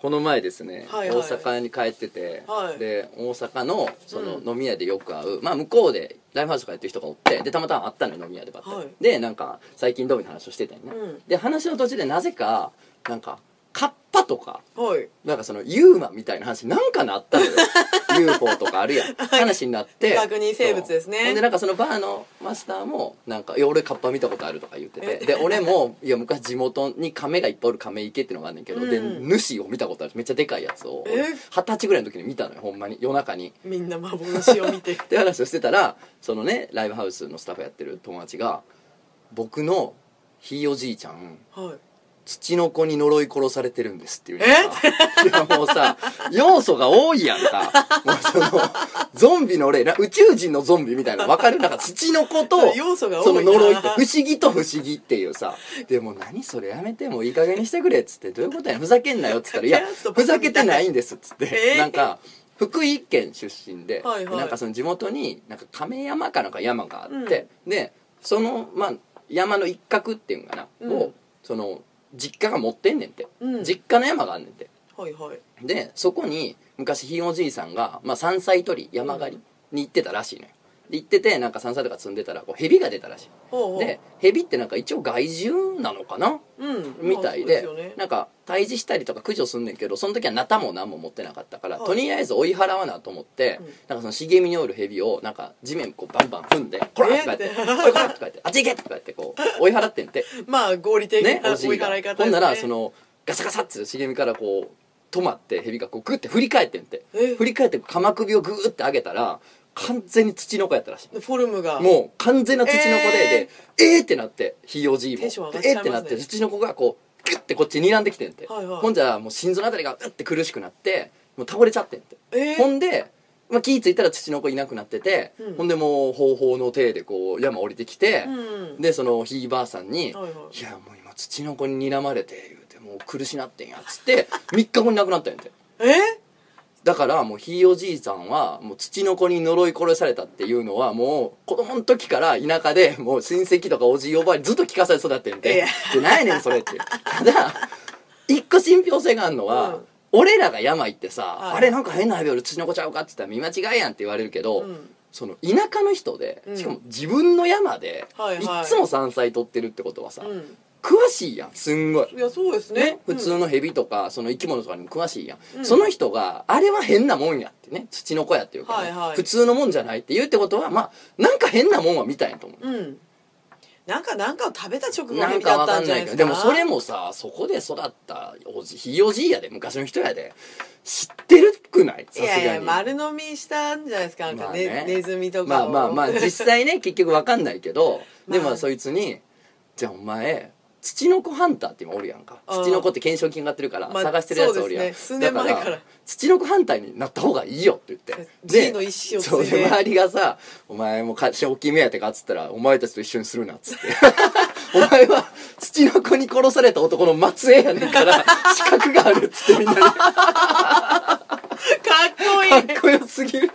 この前ですね、はいはい。大阪に帰ってて、はい。で大阪のその飲み屋でよく会う、まあ向こうでライブハウスとかやってる人がおってでたまたま会ったのよ飲み屋でばったり、はい。でなんか最近どういう話をしてたんやね、うん。で話の途中でなぜかなんかパとかはい。なんかそのユーマみたいな話なんかなったのよ。UFO とかあるやん。話になって未確認生物ですね。でなんかそのバーのマスターもなんか「いや俺カッパ見たことある」とか言ってて。で俺も「いや昔地元に亀がいっぱいおる亀池っていうのがあんねんけど、でうん。主を見たことある。めっちゃでかいやつを。え？二十歳ぐらいの時に見たのよほんまに。夜中に。みんな幻を見て。って話をしてたらそのねライブハウスのスタッフやってる友達が「僕のひいおじいちゃんはい土の子に呪い殺されてるんですっていう。ねいやもうさ要素が多いやんか。もうそのゾンビの例な宇宙人のゾンビみたいなの分かる？なんか土の子と要素が多いそのな呪いって不思議と不思議っていうさ。でも何それやめてもういい加減にしてくれっつってどういうことやふざけんなよっつったら「いやふざけてないんです」っつって、え？ーなんか福井県出身で、はいはい。なんかその地元になんか亀山かなんか山があって、でそのまあ山の一角っていうのかな、うん。をその実家が持ってんねんて、うん。実家の山があんねんて。はいはい。でそこに昔ひいおじいさんが、まあ、山菜採り山狩りに行ってたらしいのよ。で行っててなんか山菜とか積んでたらこう蛇が出たらしい。で蛇ってなんか一応害獣なのかな？うんみたいで,、まあそうすよね。なんか退治したりとか駆除すんねんけどその時はナタも何も持ってなかったから、はい。とりあえず追い払わなと思って、うん。なんかその茂みにおる蛇をなんか地面こうバンバン踏んで「こら!」とか言ってえ「おいこら!」とか言って「あっち行け!」とか言ってこう追い払ってんて。まあ合理的ねな追い払い方ね。ほんならそのガサガサって茂みからこう止まって蛇がこうグッて振り返ってんて。え振り返って鎌首をグーって上げたら完全に土の子やったらしい。フォルムが。もう完全な土の子で、えでえーってなってひいおじいも。テンション上がっでえーってなって土の子がこうグッてこっちに睨んできてんて、はいはい。ほんじゃもう心臓のあたりがグッて苦しくなってもう倒れちゃってんて、えー。ほんで、まあ、気ぃ付いたら土の子いなくなってて、うん。ほんでもう方法の体でこう山降りてきて、うん。でそのひいばあさんに「はいはい。いやもう今土の子に睨まれて」言うてもう苦しなってんやっつって3日後に亡くなったんやて。えだからもうひいおじいさんはもう土の子に呪い殺されたっていうのはもう子供の時から田舎で もう親戚とかおじいおばあにずっと聞かされ育ってんで何や。ねんそれって。ただ 一個信憑性があるのは、うん。俺らが山行ってさ、はい。あれなんか変な蛇おる土の子ちゃうかって言ったら見間違いやんって言われるけど、うん。その田舎の人でうん。しかも自分の山で、はいはい。いつも山菜取ってるってことはさ、うん詳しいやん。すんごい。いやそうですね。ね、普通の蛇とかその生き物とかにも詳しいやん、うん。その人があれは変なもんやってね。土の子やっていうかね、はいはい。普通のもんじゃないって言うってことはまあなんか変なもんは見たんやと思う、うん、うんなんかなんかを食べた直後なんにだったかんんじゃないですか？ないけどでもそれもさそこで育ったおじひいおじいやで。昔の人やで。知ってるくない？さいやいやすがに丸飲みしたんじゃないですか？なんか、ねまあね。ネズミとかを。まあまあまあ実際ね 結局わかんないけど。でまあもそいつに「じゃあお前土の子ハンターって今おるやんか。土の子って懸賞金がってるからまあ探してるやつおるやん、そうですね。数年前から。土の子ハンターになった方がいいよって言って。G のをそう継いで。で周りがさ「お前もか賞金目当てか?」っつったら「お前たちと一緒にするな」っつって。お前は土の子に殺された男の末裔やねんから資格があるっつってみんなに。か かっこいい。っこよすぎる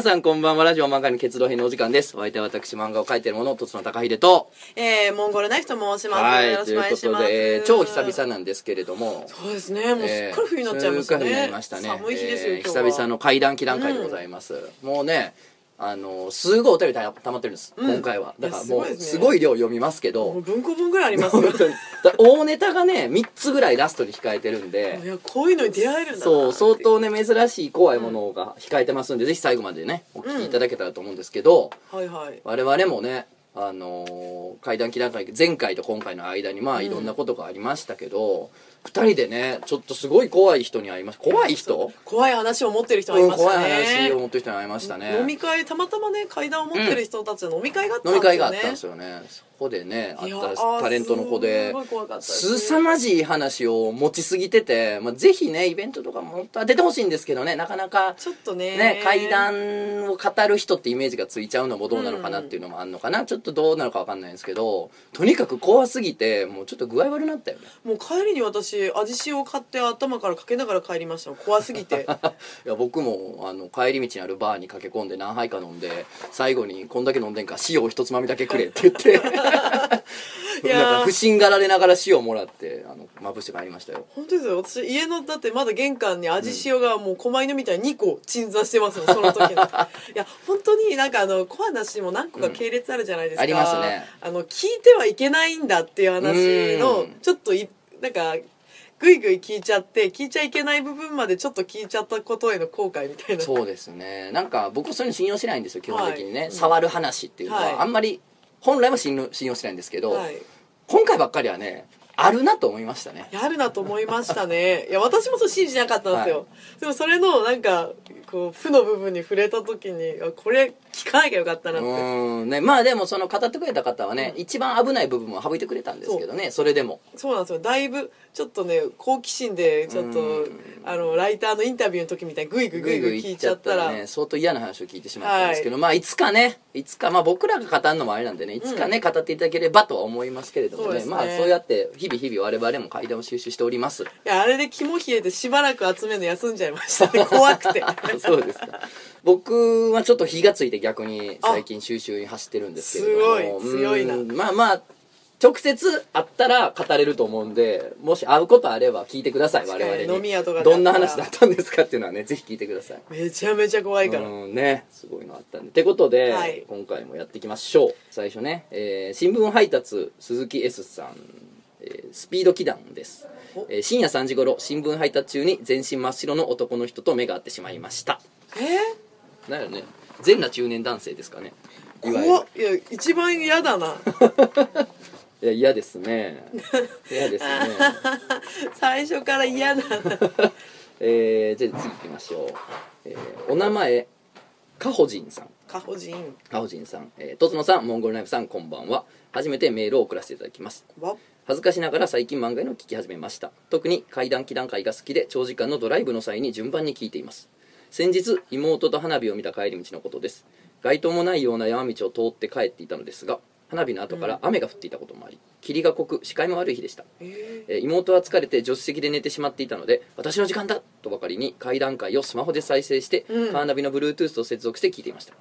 皆さんこんばんは。ラジオ漫画に結動編のお時間です。お相手は私漫画を描いている者とつの高秀と。えー、モンゴルナイフと申します、はいよろしくお願いします。ということで、えー超久々なんですけれども。そうですね。もうすっかり冬になっちゃいましたね、えーすっかりになりましたね。寒い日ですよ、えー久々の怪談祈談会でございます、もうねあのすごいお便りたたまってるんです、うん。今回は。いだやからもうすごい量読みますけど。文庫本ぐらいありますよ。大ネタがね3つぐらいラストに控えてるんで。いやこういうのに出会えるんだなそう相当ね珍しい怖いものが控えてますんで、ぜひ最後までねお聞きいただけたらと思うんですけど、はいはい。我々もねあのー会談記談会前回と今回の間にまあいろんなことがありましたけど、二人でねちょっとすごい怖い人に会いました。怖い人？怖い話を持ってる人がいうんました怖いね話を持ってる人に会いましたね。飲み会たまたまね階段を持ってる人たちの飲み会があったん飲みですよね。会があったんですよね。そこでねあったタレントの子ですごい怖かった。です凄まじい話を持ちすぎてて、まあ、ぜひねイベントとかも本当は出てほしいんですけどね。なかなかちょっとね。ね、怪談を語る人ってイメージがついちゃうのもどうなのかなっていうのもあるのかな、ちょっとどうなのか分かんないんですけどとにかく怖すぎてもうちょっと具合悪なったよね。もう帰りに私味塩を買って頭からかけながら帰りました。怖すぎて。いや僕もあの帰り道にあるバーに駆け込んで何杯か飲んで最後に「こんだけ飲んでんから塩を一つまみだけくれ」って言って。いやー。なんか不審がられながら塩をもらってあのまぶして帰りましたよ。本当ですよ。私家のだってまだ玄関に味塩がもう狛犬みたいに2個鎮座してますよその時の。いや本当になんかあの怖い話も何個か系列あるじゃないですか、ありますね。あの聞いてはいけないんだっていう話のうん。ちょっといなんかぐいぐい聞いちゃって聞いちゃいけない部分までちょっと聞いちゃったことへの後悔みたいな。そうですね。なんか僕そういうの信用しないんですよ基本的にね、はい。触る話っていうのは、はい。あんまり本来は信用しないんですけど、はい。今回ばっかりはねあるなと思いましたね。やるなと思いましたね。いや私もそう信じなかったんですよ、はでもそれのなんかこう負の部分に触れた時にあこれ聞かなきゃよかったなうってねまあでもその語ってくれた方はね、一番危ない部分を省いてくれたんですけどねそれでも。そうなんですよ。だいぶちょっとね好奇心でちょっとうんあのライターのインタビューの時みたいにグイグイグイグイ聞いちゃったら。ね相当嫌な話を聞いてしまったんですけど、まあい。つかねいつかまあ僕らが語るのもあれなんでねいつかね、語っていただければとは思いますけれどもね。ね。まあそうやって日々日々我々も階段を収集しております。いやあれで肝冷えてしばらく集めるの休んじゃいましたね。怖くて。そうですか。僕はちょっと火がついて逆に最近収集に走ってるんですけれども。すごい。強いな。うん。まあまあ直接会ったら語れると思うんでもし会うことあれば聞いてください我々に。飲み屋とかどんな話だったんですかっていうのはねぜひ聞いてください。めちゃめちゃ怖いから、うんねすごいのあったんで。ってことで、はい。今回もやっていきましょう。最初ね、えー新聞配達鈴木 S さん、えースピード祈願です。お、えー深夜3時頃新聞配達中に全身真っ白の男の人と目が合ってしまいました。えなんやろね。全裸中年男性ですかね。いわゆいや一番嫌だな いや嫌ですね。嫌ですね。最初から嫌だな。えー、じゃあ次行きましょう、えーお名前かほじんさん。カホジン。かほじんさん、えー、とつのさんモンゴルナイフさんこんばんは。初めてメールを送らせていただきます。恥ずかしながら最近漫画の聞き始めました。特に怪談祈談会が好きで長時間のドライブの際に順番に聞いています。先日妹と花火を見た帰り道のことです。街灯もないような山道を通って帰っていたのですが花火の後から雨が降っていたこともあり霧が濃く視界も悪い日でした。ええー妹は疲れて助手席で寝てしまっていたので私の時間だとばかりに怪談会をスマホで再生して、うん。カーナビの Bluetooth と接続して聞いていました、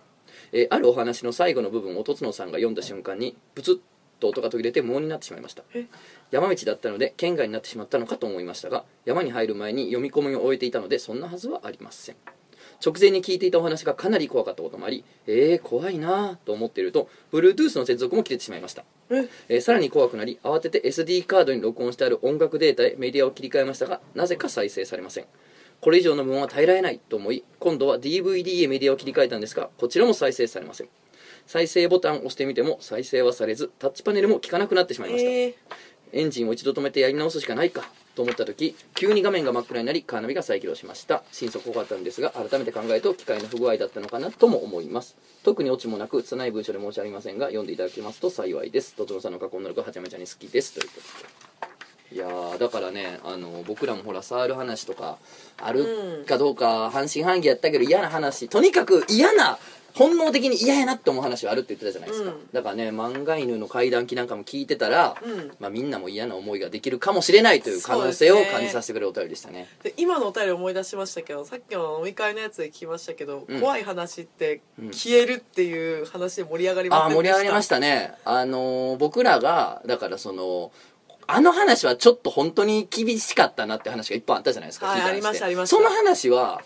えーあるお話の最後の部分をとつのさんが読んだ瞬間にブツッと音が途切れて無音になってしまいました。え？山道だったので県外になってしまったのかと思いましたが山に入る前に読み込みを終えていたのでそんなはずはありません直前に聞いていたお話がかなり怖かったこともありえー、怖いなぁと思っていると Bluetooth の接続も切れてしまいました。え？えーさらに怖くなり慌てて SD カードに録音してある音楽データへメディアを切り替えましたがなぜか再生されません。これ以上の無音は耐えられないと思い今度は DVD へメディアを切り替えたんですがこちらも再生されません。再生ボタンを押してみても再生はされずタッチパネルも効かなくなってしまいました、えーエンジンを一度止めてやり直すしかないかと思った時急に画面が真っ暗になりカーナビが再起動しました。心底怖かったんですが改めて考えると機械の不具合だったのかなとも思います。特にオチもなく拙い文章で申し訳ありませんが読んでいただけますと幸いです。とつのさんの過去の力はちゃめちゃに好きです。ということで。いやーだからねあの僕らもほら触る話とかあるかどうか半信半疑やったけど嫌な話。とにかく嫌な本能的に嫌やなって思う話はあるって言ってたじゃないですか、うん。だからね漫画犬の怪談記なんかも聞いてたら、うん。まあ、みんなも嫌な思いができるかもしれないという可能性を感じさせてくれるお便りでしたね。で今のお便り思い出しましたけどさっきの飲み会のやつで聞きましたけど、うん。怖い話ってうん消えるっていう話で盛り上がりまああせん盛り上がりましたたね。あのー僕らがだからそのあの話はちょっと本当に厳しかったなって話がいっぱいあったじゃないですか、はいありましたありました。その話は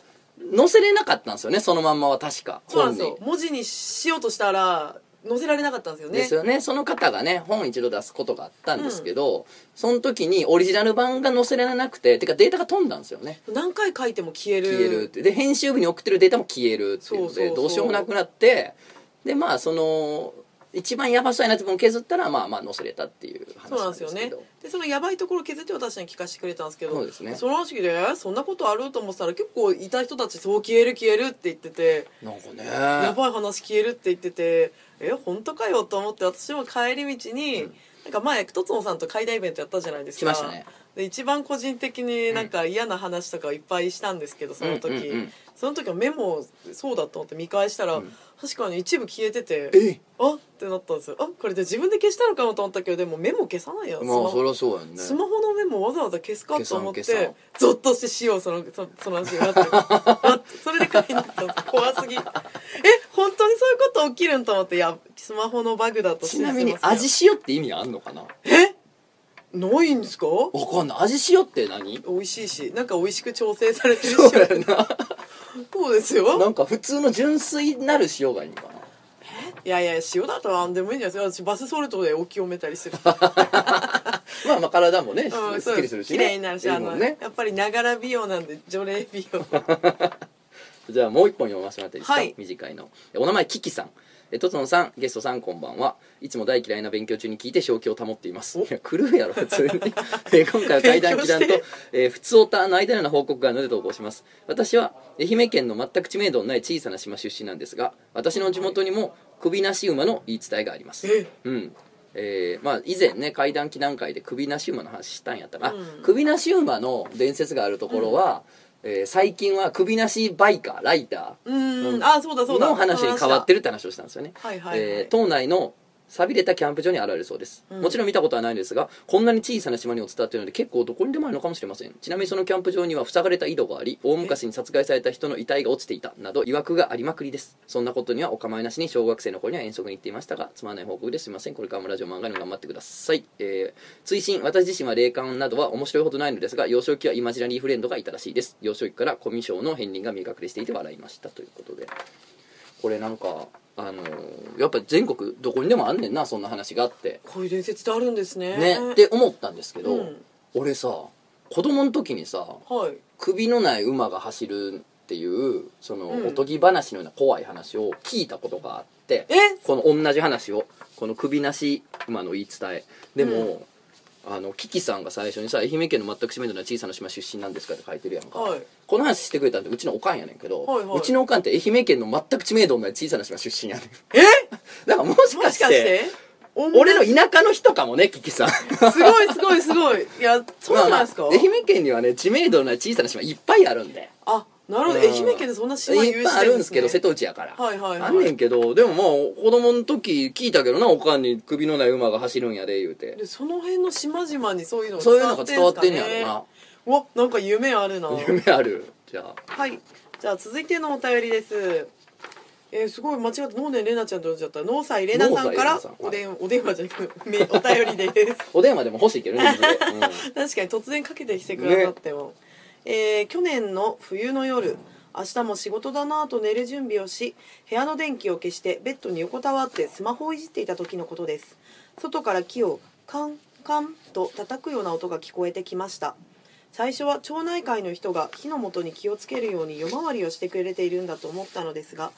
載せれなかったんですよねそのまんまは確かそうなんですよ。文字にしようとしたら載せられなかったんですよね。ですよね。その方がね本一度出すことがあったんですけど、その時にオリジナル版が載せられなくててかデータが飛んだんですよね。何回書いても消える。消えるって。で編集部に送ってるデータも消えるっていうのでどうしようもなくなってでまあその一番やばそうやなってもん削ったらまあまあ載せれたっていう話そうなんなんでよねですすけどでそのやばいところ削って私に聞かせてくれたんですけどそうですね。その話でえそんなことあると思ってたら結構いた人たちそう消える消えるって言っててなんかね。やばい話消えるって言っててえ本当かよと思って私も帰り道に、うん。なんか前とつのさんと会談イベントやったじゃないですか。来ましたね。で一番個人的になんか嫌な話とかいっぱいしたんですけどその時、うんうんうんその時はメモそうだと思って見返したら、うん。確かに一部消えててえ？あ？ってなったんですよ。あ？これで自分で消したのかもと思ったけどでもメモ消さないやん、まあそりゃそうやんね。スマホのメモわざわざ消すかと思ってゾッとしてしようそのそその話になって あそれで帰りになったんです怖すぎ。え？本当にそういうこと起きるんと思っていやスマホのバグだとちなみに味塩って意味あんのかな？え？ないんですか？わかんない。味塩って何？美味しいしなんか美味しく調整されてるそうや塩なそうですよ。なんか普通の純粋なる塩がいいのかな。いやいや塩だと何でもいいんじゃないですか。私バスソルトでお清めたりする。まあまあ体もね、うんすっきりするしね。綺麗になるしあのやっぱりながら美容なんで除霊美容。じゃあもう一本読ませてもらっていいですか、はい。短いの。えお名前キキさんえとつのさんゲストさんこんばんは。いつも大嫌いな勉強中に聞いて正気を保っています。いや狂うやろ普通に。え今回は怪談祈談とえー、普通オタの間のような報告があるので投稿します。私は愛媛県の全く知名度のない小さな島出身なんですが私の地元にも首なし馬の言い伝えがあります。え。うん。えーまあ、以前ね怪談祈談会で首なし馬の話したんやったら、あうん。首なし馬の伝説があるところは、えー最近は首なしバイカーライタうーうん。ん。あそうだそうだ。の話に変わってるるって話をしたんですよね、はいはいはい、えー島内の寂れたキャンプ場に現れるそうです、うん。もちろん見たことはないんですがこんなに小さな島にも伝わっているので結構どこにでもあるのかもしれません。ちなみにそのキャンプ場には塞がれた井戸があり大昔に殺害された人の遺体が落ちていたなど曰くがありまくりです。そんなことにはお構いなしに小学生の頃には遠足に行っていましたがつまらない報告です。みません。これからもラジオ漫画にも頑張ってください、えー追伸私自身は霊感などは面白いほどないのですが幼少期はイマジナリーフレンドがいたらしいです。幼少期からコミュ障の片鱗が見え隠れしていて笑いましたということで。これなんかあのーやっぱ全国どこにでもあんねんなそんな話があって。こういう伝説ってあるんですね。ねって思ったんですけど、うん。俺さ子供の時にさはい。首のない馬が走るっていうその、うん。おとぎ話のような怖い話を聞いたことがあってえ？この同じ話をこの首なし馬の言い伝え。でも、あのキキさんが最初にさ愛媛県の全く知名度ない小さな島出身なんですかって書いてるやんか、はい。この話してくれたんでうちのおかんやねんけど、はいはい。うちのおかんって愛媛県の全く知名度のない小さな島出身やねん。え？だからもしもかして？て俺の田舎の人かもねキキさん。すごいすごいすごい。いやそうないですか、まあまあ愛媛県にはね知名度のない小さな島いっぱいあるんで。あなるほど。うん。愛媛県でそんな島有いっぱいあるんですけど瀬と戸内やから、はいはいはい。あんねんけどでもまあ子供の時聞いたけどなおかんに首のない馬が走るんやで言うて。でその辺の島々にそういうのがそういうのが伝わってんねやろな。な。わなんか夢あるな。夢ある。じゃあ。はい。じゃあ続いてのお便りです。えー、すごい間違って脳年レナちゃんと呼んじゃった。農祭レナさんから農祭レナさんお電 お電話じゃなくお便りです。お電話でも欲しいけどね水で、うん。確かに突然かけてきてくださっても、えー去年の冬の夜明日も仕事だなぁと寝る準備をし部屋の電気を消してベッドに横たわってスマホをいじっていた時のことです。外から木をカンカンと叩くような音が聞こえてきました。最初は町内会の人が火の元に気をつけるように夜回りをしてくれているんだと思ったのですが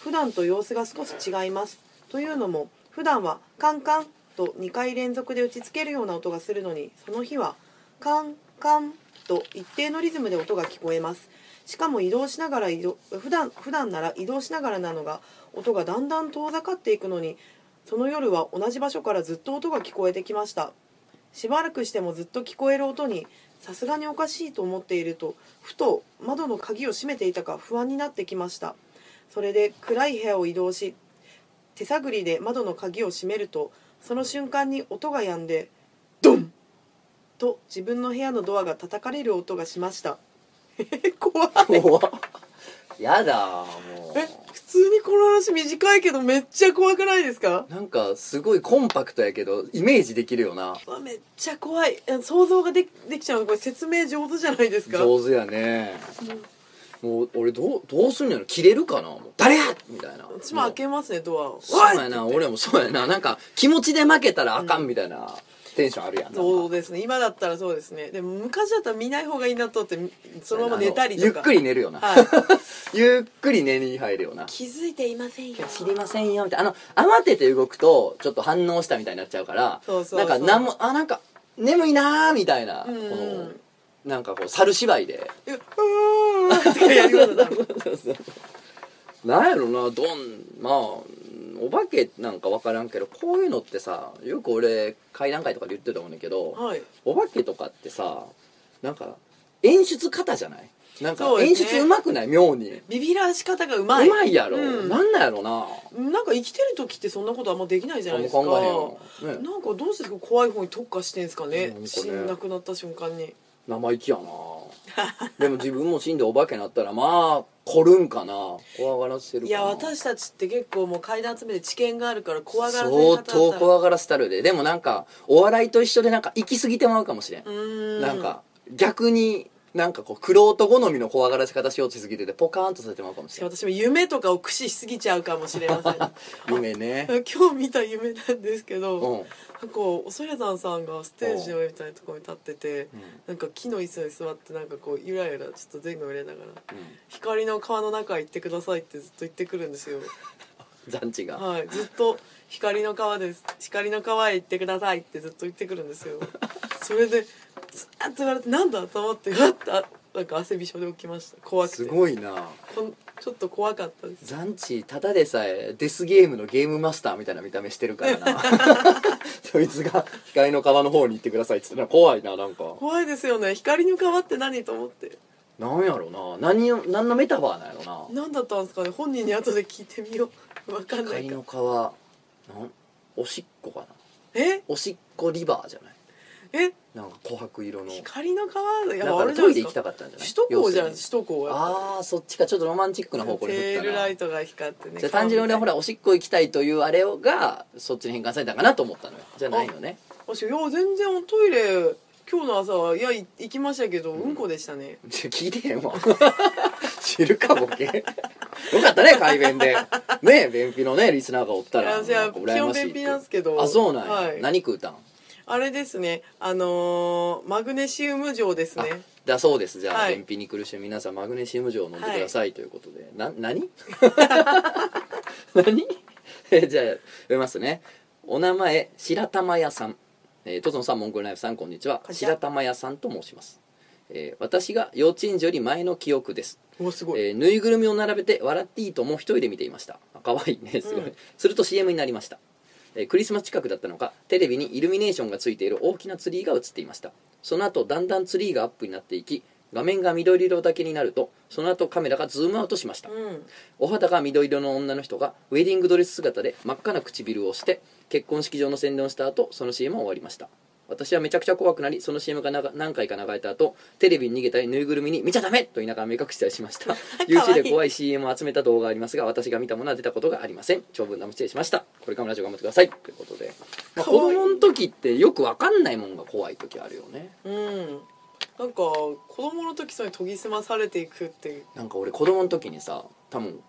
普段と様子が少し違います。というのも普段はカンカンと2回連続で打ちつけるような音がするのにその日はカンカンと一定のリズムで音が聞こえます。しかも移動しながら移動普段普段なら移動しながらなのが音がだんだん遠ざかっていくのにその夜は同じ場所からずっと音が聞こえてきました。しばらくしてもずっと聞こえる音にさすがにおかしいと思っているとふと窓の鍵を閉めていたか不安になってきました。それで暗い部屋を移動し手探りで窓の鍵を閉めるとその瞬間に音が止んでと自分の部屋のドアが叩かれる音がしました。え 怖い。怖っ。やだもえ普通にこの話短いけどめっちゃ怖くないですか？うなんかすごいコンパクトやけどイメージできるよな。めっちゃ怖い。え想像がでできちゃうの？これ説明上手じゃないですか？上手やね。もう俺どうどうすんのやろ？切れるかな？もう誰やみたいな。私も開けますねドアを。そうやな俺もそうやな。なんか気持ちで負けたらあかんみたいな、テンションあるやん。そうですね。今だったらそうですね。でも昔だったら見ない方がいいなとってそのまま寝たりとか。ゆっくり寝るよな、はい。ゆっくり寝に入るよな。気づいていませんよ。知りませんよみたいなあの慌てて動くとちょっと反応したみたいになっちゃうからそうそうそう。なんかなんもあなんか眠いなーみたいな、うん。うんこのなんかこう猿芝居で。うーんってやります多分なんやろなどんまあお化けなんか分からんけどこういうのってさよく俺会談会とかで言ってると思うんだけど、はい。お化けとかってさなんか演出方じゃない？なんか演出うまくない？妙に。うビビらし方がうままいいやろ、うん。なんなんやろな。なんか生きてる時ってそんなことあんまできないじゃないですか。ね。なんかどうして怖い方に特化してんすかね？ね。死んなくなった瞬間に。生意気やな。でも自分も死んでお化けになったらまあ凝るんかな？怖がらせるいや私たちって結構もう階段集めて知見があるから怖がらせる方相当怖がらせたるで。でもなんかお笑いと一緒でなんか行き過ぎてまうかもしれん。ん。なんか逆になんかこう玄人好みの怖がらせ方しようとしすぎててポカーンとさせてまうかもしれん。私も夢とかを駆使しすぎちゃうかもしれません。夢ね。今日見た夢なんですけど、うん。なんかおそやさんさんがステージの上みたいなところに立ってて、うん。なんか木の椅子に座ってなんかこうゆらゆらちょっと前後揺れながらう「光の川の中へ行ってください」ってずっと言ってくるんですよ。ん 残地が。はい。ずっと「光の川です。光の川へ行ってください」ってずっと言ってくるんですよ。それでずーっと言われてなんだと思ってふわっとあなんか汗びしょで起きました。怖くて。すごいな。こんちょっと怖かったです。残地ただでさえデスゲームのゲームマスターみたいな見た目してるからな。そいつが光の川の方に行ってくださいって言ったら怖いななんか。怖いですよね。光の川って何と思って。なんやろな。何を何のメタバーなんやろな。何だったんですかね。本人に後で聞いてみよう。わかんない光かの川なんおしっこかな。え？おしっこリバーじゃない？え？なんか琥珀色の。光の川いやだか。らトイレ行きたかったんじゃない？首都高じゃん首都高は。ああそっちか。ちょっとロマンチックな方向に振テールったなライトが光ってねじゃあ単純に俺はほらおしっこ行きたいというあれをがそっちに変換されたかなと思ったのよ。じゃないのね。私いや全然トイレ今日の朝はいやい行きましたけどうん。こでしたね、聞いてへんわ。知るかボケ。よかったね改便で。ね便秘のねリスナーがおったら。いやいって。基本便秘なんですけど。あそうなんや、はい。何食うたん？あれですね。あのーマグネシウム錠ですね。だそうです。じゃあ、はい。便秘に苦しむ皆さんマグネシウム錠を飲んでください、ということで。な何？何？えじゃあ読みますね。お名前白玉屋さん。えー、とつのさんモンゴルナイフさんこんにちは。こんにちは。白玉屋さんと申します、えー私が幼稚園児より前の記憶です。おすごい、えーぬいぐるみを並べて「笑っていいとも一人で見ていました。あ可愛いね。すごい、うん。すると CM になりました、えークリスマス近くだったのかテレビにイルミネーションがついている大きなツリーが映っていました。その後だんだんツリーがアップになっていき画面が緑色だけになるとその後カメラがズームアウトしました、うん。お肌が緑色の女の人がウェディングドレス姿で真っ赤な唇をして結婚式場の宣伝をした後その CM は終わりました私はめちゃくちゃ怖くなりその CM が長何回か流れた後テレビに逃げたりぬいぐるみに見ちゃダメと言いながら目隠したりしました。YouTube で怖い CM を集めた動画がありますが私が見たものは出たことがありません。長文な失礼しました。これからもラジオ頑張ってください。ということで、まあ、子供の時ってよくわかんないもんが怖い時あるよね。うん。なんか子供の時それに研ぎ澄まされていくってなんか俺子供の時にさ多分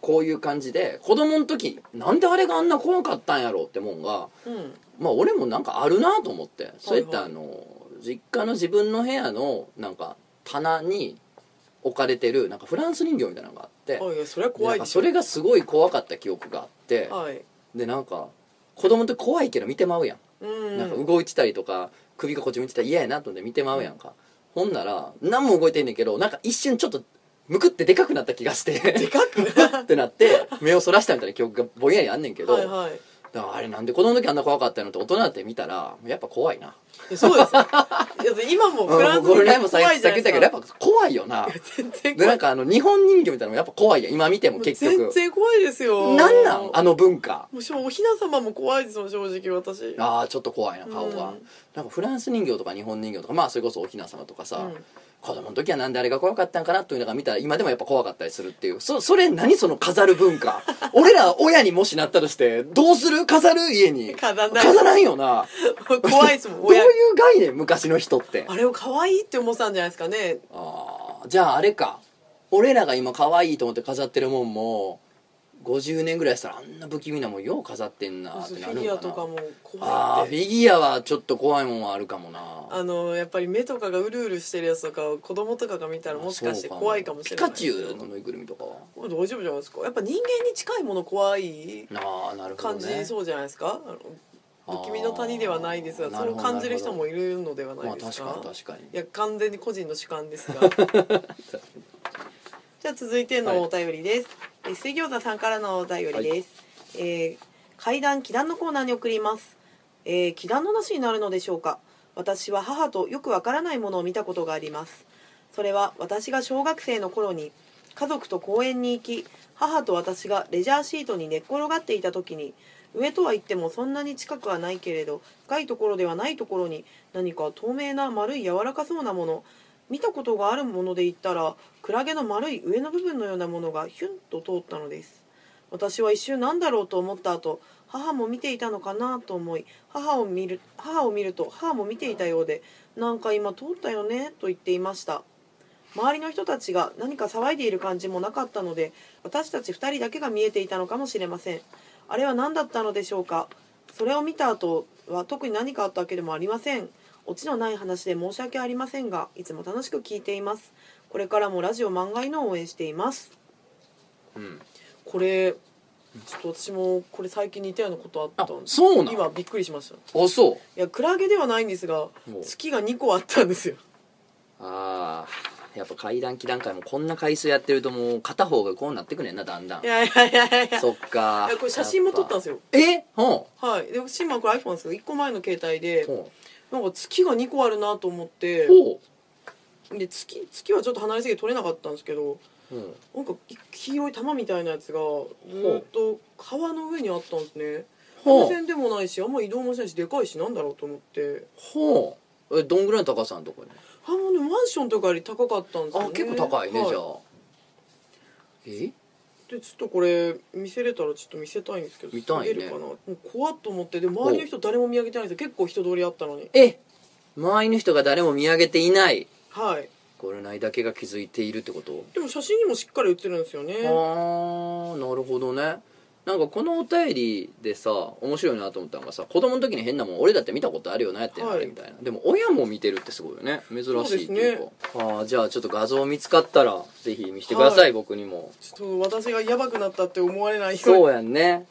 こういう感じで子供の時なんであれがあんな怖かったんやろうってもんがうん。まあ俺もなんかあるなと思って。そういったはいあの実家の自分の部屋のなんか棚に置かれてるなんかフランス人形みたいなのがあってそれは怖ないそれがすごい怖かった記憶があってはい。でなんか子供って怖いけど見てまうやん。うん。なんか動いてたりとか首がこっち見てたら嫌やなと思って見てまうやんか。ほんなら何も動いてんねんけどなんか一瞬ちょっとむくってでかくなった気がして。でかく ってなって目をそらしたみたいな記憶がぼんやりあんねんけど、はいはい。だからあれなんで子供の時あんな怖かったのって大人になって見たらやっぱ怖いな。そうです 今もフランス怖いじさっき言ったけどやっぱ怖いよな。全然で怖ないんかあの日本人形みたいなのもやっぱ怖いやん今見ても結全局然怖いですよ。なんなん？あの文化。もうしおひな様も怖いですもん正直私。ああちょっと怖いな顔が、うん。なんかフランス人形とか日本人形とかまあそれこそおひな様とかさ、うん子供の時はなんであれが怖かったんかなというのが見たら今でもやっぱ怖かったりするっていう。そそれ何その飾る文化？俺ら親にもしなったとしてどうする？飾る？家に。飾んない。飾らんよな。怖いですもんどういう親概念？昔の人って。あれを可愛いって思ってたんじゃないですかね。あーじゃああれか。俺らが今可愛いと思って飾ってるもんも50年ぐらいしたらあんな不気味なもんよう飾ってんなっフてなるのかな。ィギュアとかもああフ怖いって。ィギュアはちょっと怖いもんはあるかもな。あのやっぱり目とかがうるうるしてるやつとか子供とかが見たらもしかして怖いかもしれない。ピカチュウのぬいぐるみとか。は大丈夫じゃないですか？やっぱ人間に近いもの怖いああなるほど感ねじそうじゃないですか？不気味の谷ではないですがそう感じる人もいるのではなまあいです確か,、かに確かに。いや完全に個人の主観ですが。じゃあ続いてのお便りです、え水餃子さんからのお便りです、えー階段祈談のコーナーに送ります、えー祈談の話になるのでしょうか。私は母とよくわからないものを見たことがあります。それは私が小学生の頃に家族と公園に行き母と私がレジャーシートに寝っ転がっていた時に上とは言ってもそんなに近くはないけれど深いところではないところに何か透明な丸い柔らかそうなもの見たことがあるもので言ったらクラゲの丸い上の部分のようなものがヒュンと通ったのです。私は一瞬何だろうと思った後母も見ていたのかなと思い母を見る母を見ると母も見ていたようでなんか今通ったよねと言っていました。周りの人たちが何か騒いでいる感じもなかったので私たち2人だけが見えていたのかもしれません。あれは何だったのでしょうか。それを見た後は特に何かあったわけでもありません。オチのない話で申し訳ありませんがいつも楽しく聞いています。これからもラジオ漫画の応援しています。うん。これちょっと私もこれ最近似たようなことあったんあそうなん今びっくりしました。いあそう？やクラゲではないんですがう。月が2個あったんですよ。ああやっぱ階段期段階もこんな回数やってるともう片方がこうなってくねんなだんだん。いやいやいやいや。そっか。これ写真も撮ったんですよ。え？ほはい。でシンマこれ iPhone ですけど1個前の携帯でう。ほなんか月が2個あるなと思ってう。ほで月月はちょっと離れすぎて撮れなかったんですけどううん。なんか黄色い玉みたいなやつがずーっと川の上にあったんですね。ほう。風船でもないしあんま移動もしないしでかいしなんだろうと思って。ほう。えどんぐらいの高さのとこに？あもうねマンションとかより高かったんですよね。あ結構高いね、はじゃあ。え？でちょっとこれ見せれたらちょっと見せたいんですけど見たいね。るかな？もう怖っと思って。で周りの人誰も見上げてないんですよ。結構人通りあったのに。え周りの人が誰も見上げていない。はい。これないだけが気づいているってこと？でも写真にもしっかり写ってるんですよね。ああなるほどねなんかこのお便りでさ面白いなと思ったのがさ子供の時に変なもん俺だって見たことあるよなやってんのはい。あれみたいな。でも親も見てるってすごいよね。珍しいっていうか。そうああじゃあちょっと画像見つかったらぜひ見せてください、はい。僕にも。ちょっと私がヤバくなったって思われないそうやんね。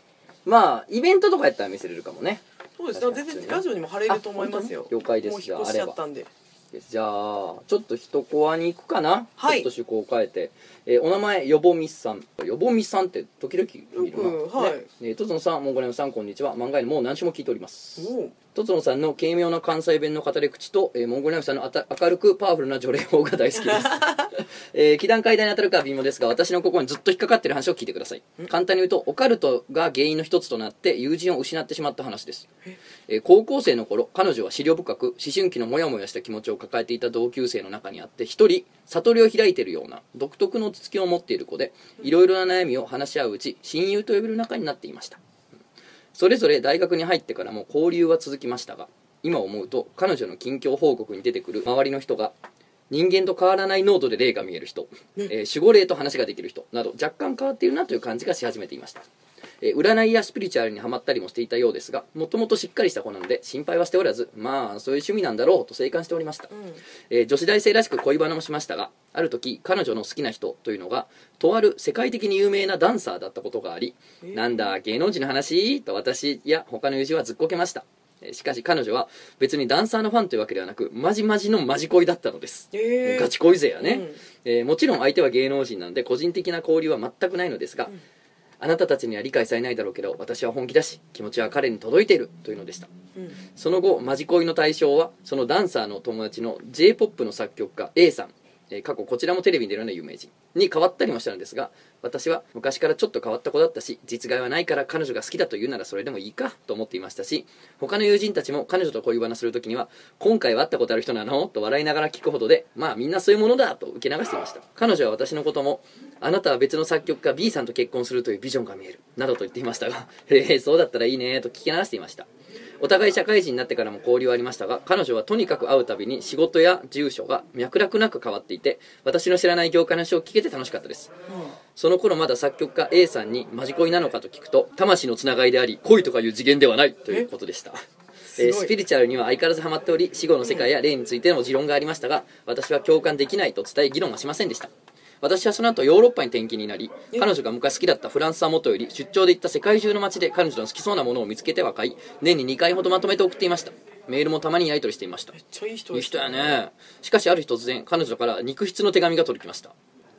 まあイベントとかやったら見せれるかもね。そうです。ね全然ラジオにも貼れると思いますよ。了解です。もう引っ越しちゃったんでじゃあちょっと一コアに行くかな、はい。ちょっと趣向を変えて、えーお名前よぼみさん。よぼみさんって時々見るな。よくはい。ね。えーとつのさんモンゴレムさんこんにちは。漫画にもう何週も聞いております。とつのさんの軽妙な関西弁の語り口と、えーモンゴレムさんのあた明るくパワフルな除霊法が大好きです えー、祈願階段に当たるかは微妙ですが私の心にずっと引っかかっている話を聞いてください。簡単に言うとオカルトが原因の一つとなって友人を失ってしまった話です。え？ー高校生の頃彼女は思慮深く思春期のモヤモヤした気持ちを抱えていた同級生の中にあって一人悟りを開いているような独特の落ち着きを持っている子でいろいろな悩みを話し合ううち親友と呼べる仲になっていました。それぞれ大学に入ってからも交流は続きましたが今思うと彼女の近況報告に出てくる周りの人が人間と変わらない濃度で霊が見える人、えー守護霊と話ができる人など若干変わっているなという感じがし始めていました。えー占いやスピリチュアルにはまったりもしていたようですがもともとしっかりした子なので心配はしておらずまあそういう趣味なんだろうと静観しておりました、うん。えー女子大生らしく恋バナもしましたがある時彼女の好きな人というのがとある世界的に有名なダンサーだったことがあり、えー。なんだ芸能人の話？と私や他の友人はずっこけました。えーしかし彼女は別にダンサーのファンというわけではなくマジマジのマジ恋だったのです。えー。ガチ恋勢やね、うん。えーもちろん相手は芸能人なので個人的な交流は全くないのですが、あなたたちには理解されないだろうけど私は本気だし気持ちは彼に届いているというのでした。うん。その後マジ恋の対象はそのダンサーの友達の j p o p の作曲家 A さんえ過去こちらもテレビに出るような有名人に変わったりもしたのですが私は昔からちょっと変わった子だったし実害はないから彼女が好きだと言うならそれでもいいかと思っていましたし他の友人たちも彼女と恋バナする時には今回は会ったことある人なの？と笑いながら聞くほどでまあみんなそういうものだと受け流していました。彼女は私のこともあなたは別の作曲家 B さんと結婚するというビジョンが見えるなどと言っていましたがへえそうだったらいいねと聞き流していました。お互い社会人になってからも交流はありましたが彼女はとにかく会うたびに仕事や住所が脈絡なく変わっていて私の知らない業界の話を聞けて楽しかったです。その頃まだ作曲家 A さんにマジ恋なのかと聞くと魂のつながりであり恋とかいう次元ではないということでした。えースピリチュアルには相変わらずハマっており死後の世界や霊についての持論がありましたが私は共感できないと伝え議論はしませんでした私はその後ヨーロッパに転勤になりえ彼女が昔好きだったフランスはもとより出張で行った世界中の街で彼女の好きそうなものを見つけては買い年に2回ほどまとめて送っていました。メールもたまにやり取りしていました。めっちゃいい人いい人やね。しかしある日突然彼女から肉筆の手紙が届きました。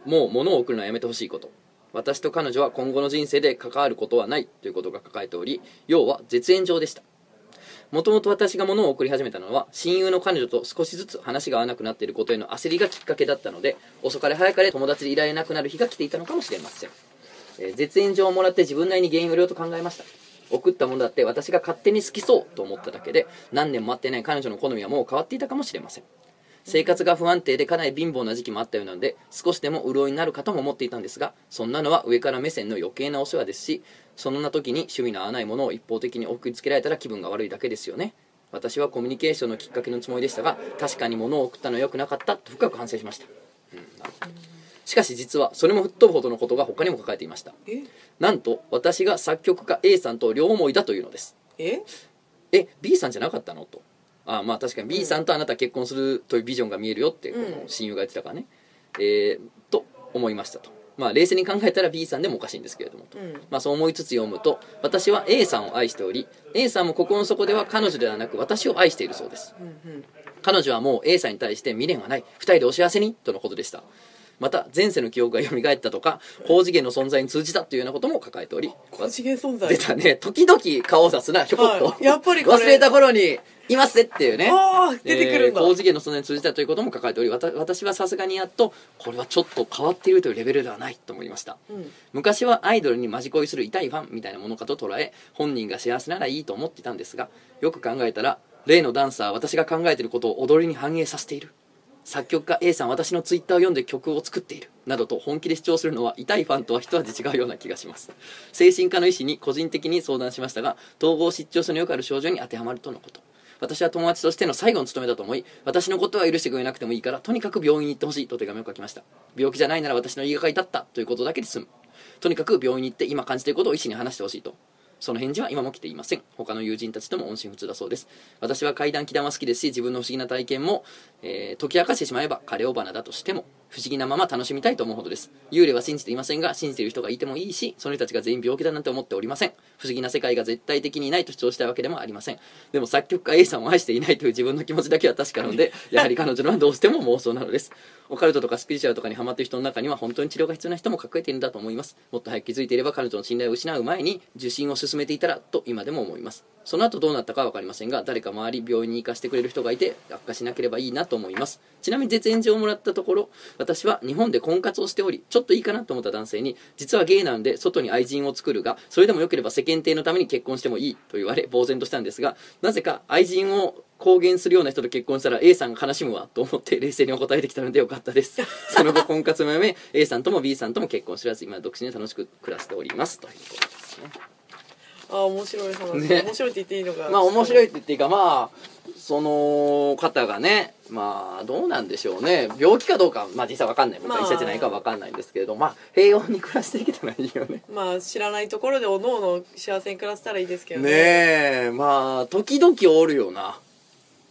もう物を送るのはやめてほしいこと。私と彼女は今後の人生で関わることはないということが書かれており要は絶縁状でしたもともと私が物を送り始めたのは親友の彼女と少しずつ話が合わなくなっていることへの焦りがきっかけだったので遅かれ早かれ友達でいられなくなる日が来ていたのかもしれません、えー絶縁状をもらって自分なりに原因を入れようと考えました。送ったものだって私が勝手に好きそうと思っただけで何年も待ってない彼女の好みはもう変わっていたかもしれません。生活が不安定でかなり貧乏な時期もあったようなので少しでも潤いになるかとも思っていたんですがそんなのは上から目線の余計なお世話ですしそんな時に趣味の合わないものを一方的に送りつけられたら気分が悪いだけですよね。私はコミュニケーションのきっかけのつもりでしたが確かに物を送ったのは良くなかったと深く反省しました、うん。なるほどしかし実はそれも吹っ飛ぶほどのことが他にも書かれていました。え？なんと私が作曲家 A さんと両思いだというのです。え？え B さんじゃなかったの？と。あまあ確かに B さんとあなたは結婚するというビジョンが見えるよってこうんの親友が言ってたからね、えーと思いましたとまあ冷静に考えたら B さんでもおかしいんですけれどもと、うん。まあそう思いつつ読むと私は A さんを愛しており A さんも心の底では彼女ではなく私を愛しているそうです。うんうん。彼女はもう A さんに対して未練はない。2人でお幸せにとのことでしたまた前世の記憶が蘇ったとか高次元の存在に通じたというようなことも書かれており高次元存在。出たね。時々顔を出すなひょこっと、はい。やっぱり忘れた頃にいますぜっていうね。出てくるんだ、えー高次元の存在に通じたということも書かれておりわた私はさすがにやっとこれはちょっと変わっているというレベルではないと思いました。うん。昔はアイドルにマジ恋する痛いファンみたいなものかと捉え本人が幸せならいいと思っていたんですがよく考えたら例のダンサー私が考えていることを踊りに反映させている作曲家 A さん私のツイッターを読んで曲を作っている。などと本気で主張するのは痛いファンとは一味違うような気がします。精神科の医師に個人的に相談しましたが統合失調症のよくある症状に当てはまるとのこと。私は友達としての最後の務めだと思い私のことは許してくれなくてもいいからとにかく病院に行ってほしいと手紙を書きました。病気じゃないなら私の言いがかりだったということだけで済む。とにかく病院に行って今感じていることを医師に話してほしいと。その返事は今も来ていません。他の友人たちとも音信不通だそうです。私は怪談気談は好きですし自分の不思議な体験も、えー解き明かしてしまえば枯れ尾花だとしても。不思議なまま楽しみたいと思うほどです。幽霊は信じていませんが信じている人がいてもいいしその人たちが全員病気だなんて思っておりません。不思議な世界が絶対的にないと主張したいわけでもありません。でも作曲家 A さんを愛していないという自分の気持ちだけは確かなので やはり彼女のはどうしても妄想なのです。オカルトとかスピリチュアルとかにハマっている人の中には本当に治療が必要な人も隠れているんだと思います。もっと早く気づいていれば彼女の信頼を失う前に受診を進めていたらと今でも思います。その後どうなったかは分かりませんが誰か周り病院に行かせてくれる人がいて悪化しなければいいなと思います。ちなみに絶縁状をもらったところ私は日本で婚活をしておりちょっといいかなと思った男性に実はゲイなんで外に愛人を作るがそれでもよければ世間体のために結婚してもいいと言われ呆然としたんですがなぜか愛人を公言するような人と結婚したら A さんが悲しむわと思って冷静にお答えできたのでよかったです。その後婚活もやめ A さんとも B さんとも結婚知らず今独身で楽しく暮らしております。ということですねああ面白い話、ね。面白いって言っていいのか。まあ面白いいって言っていいか。まあその方がねまあどうなんでしょうね。病気かどうかはまあ実際わかんない。僕はまあ医者じゃないかわかんないんですけれど。まあ平穏に暮らしていけたらいいよね。まあ知らないところでおのおの幸せに暮らせたらいいですけどねえ。まあ時々おるよな。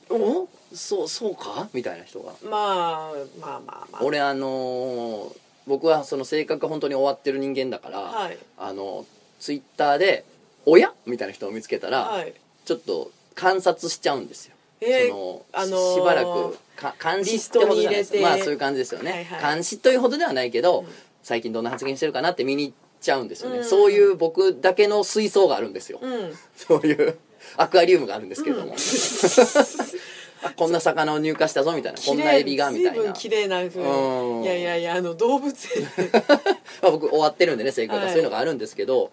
お？そうそうか？みたいな人が。まあまあまあまあ。俺あのー僕はその性格が本当に終わってる人間だから、はい。あのツイッターで「親?」みたいな人を見つけたら、はい。ちょっと観察しちゃうんですよ。えーその、あのーしばらくか監視ってほどじゃないですまあそういう感じですよね、はいはい。監視というほどではないけど、うん。最近どんな発言してるかなって見に行っちゃうんですよね、うん。そういう僕だけの水槽があるんですよ、うん。そういうアクアリウムがあるんですけれども、あこんな魚を入荷したぞみたいな。こんなエビがみたいな。綺麗な風。うん。いやいやいやあの動物園で。まあ僕終わってるんでね性格がはいそういうのがあるんですけど、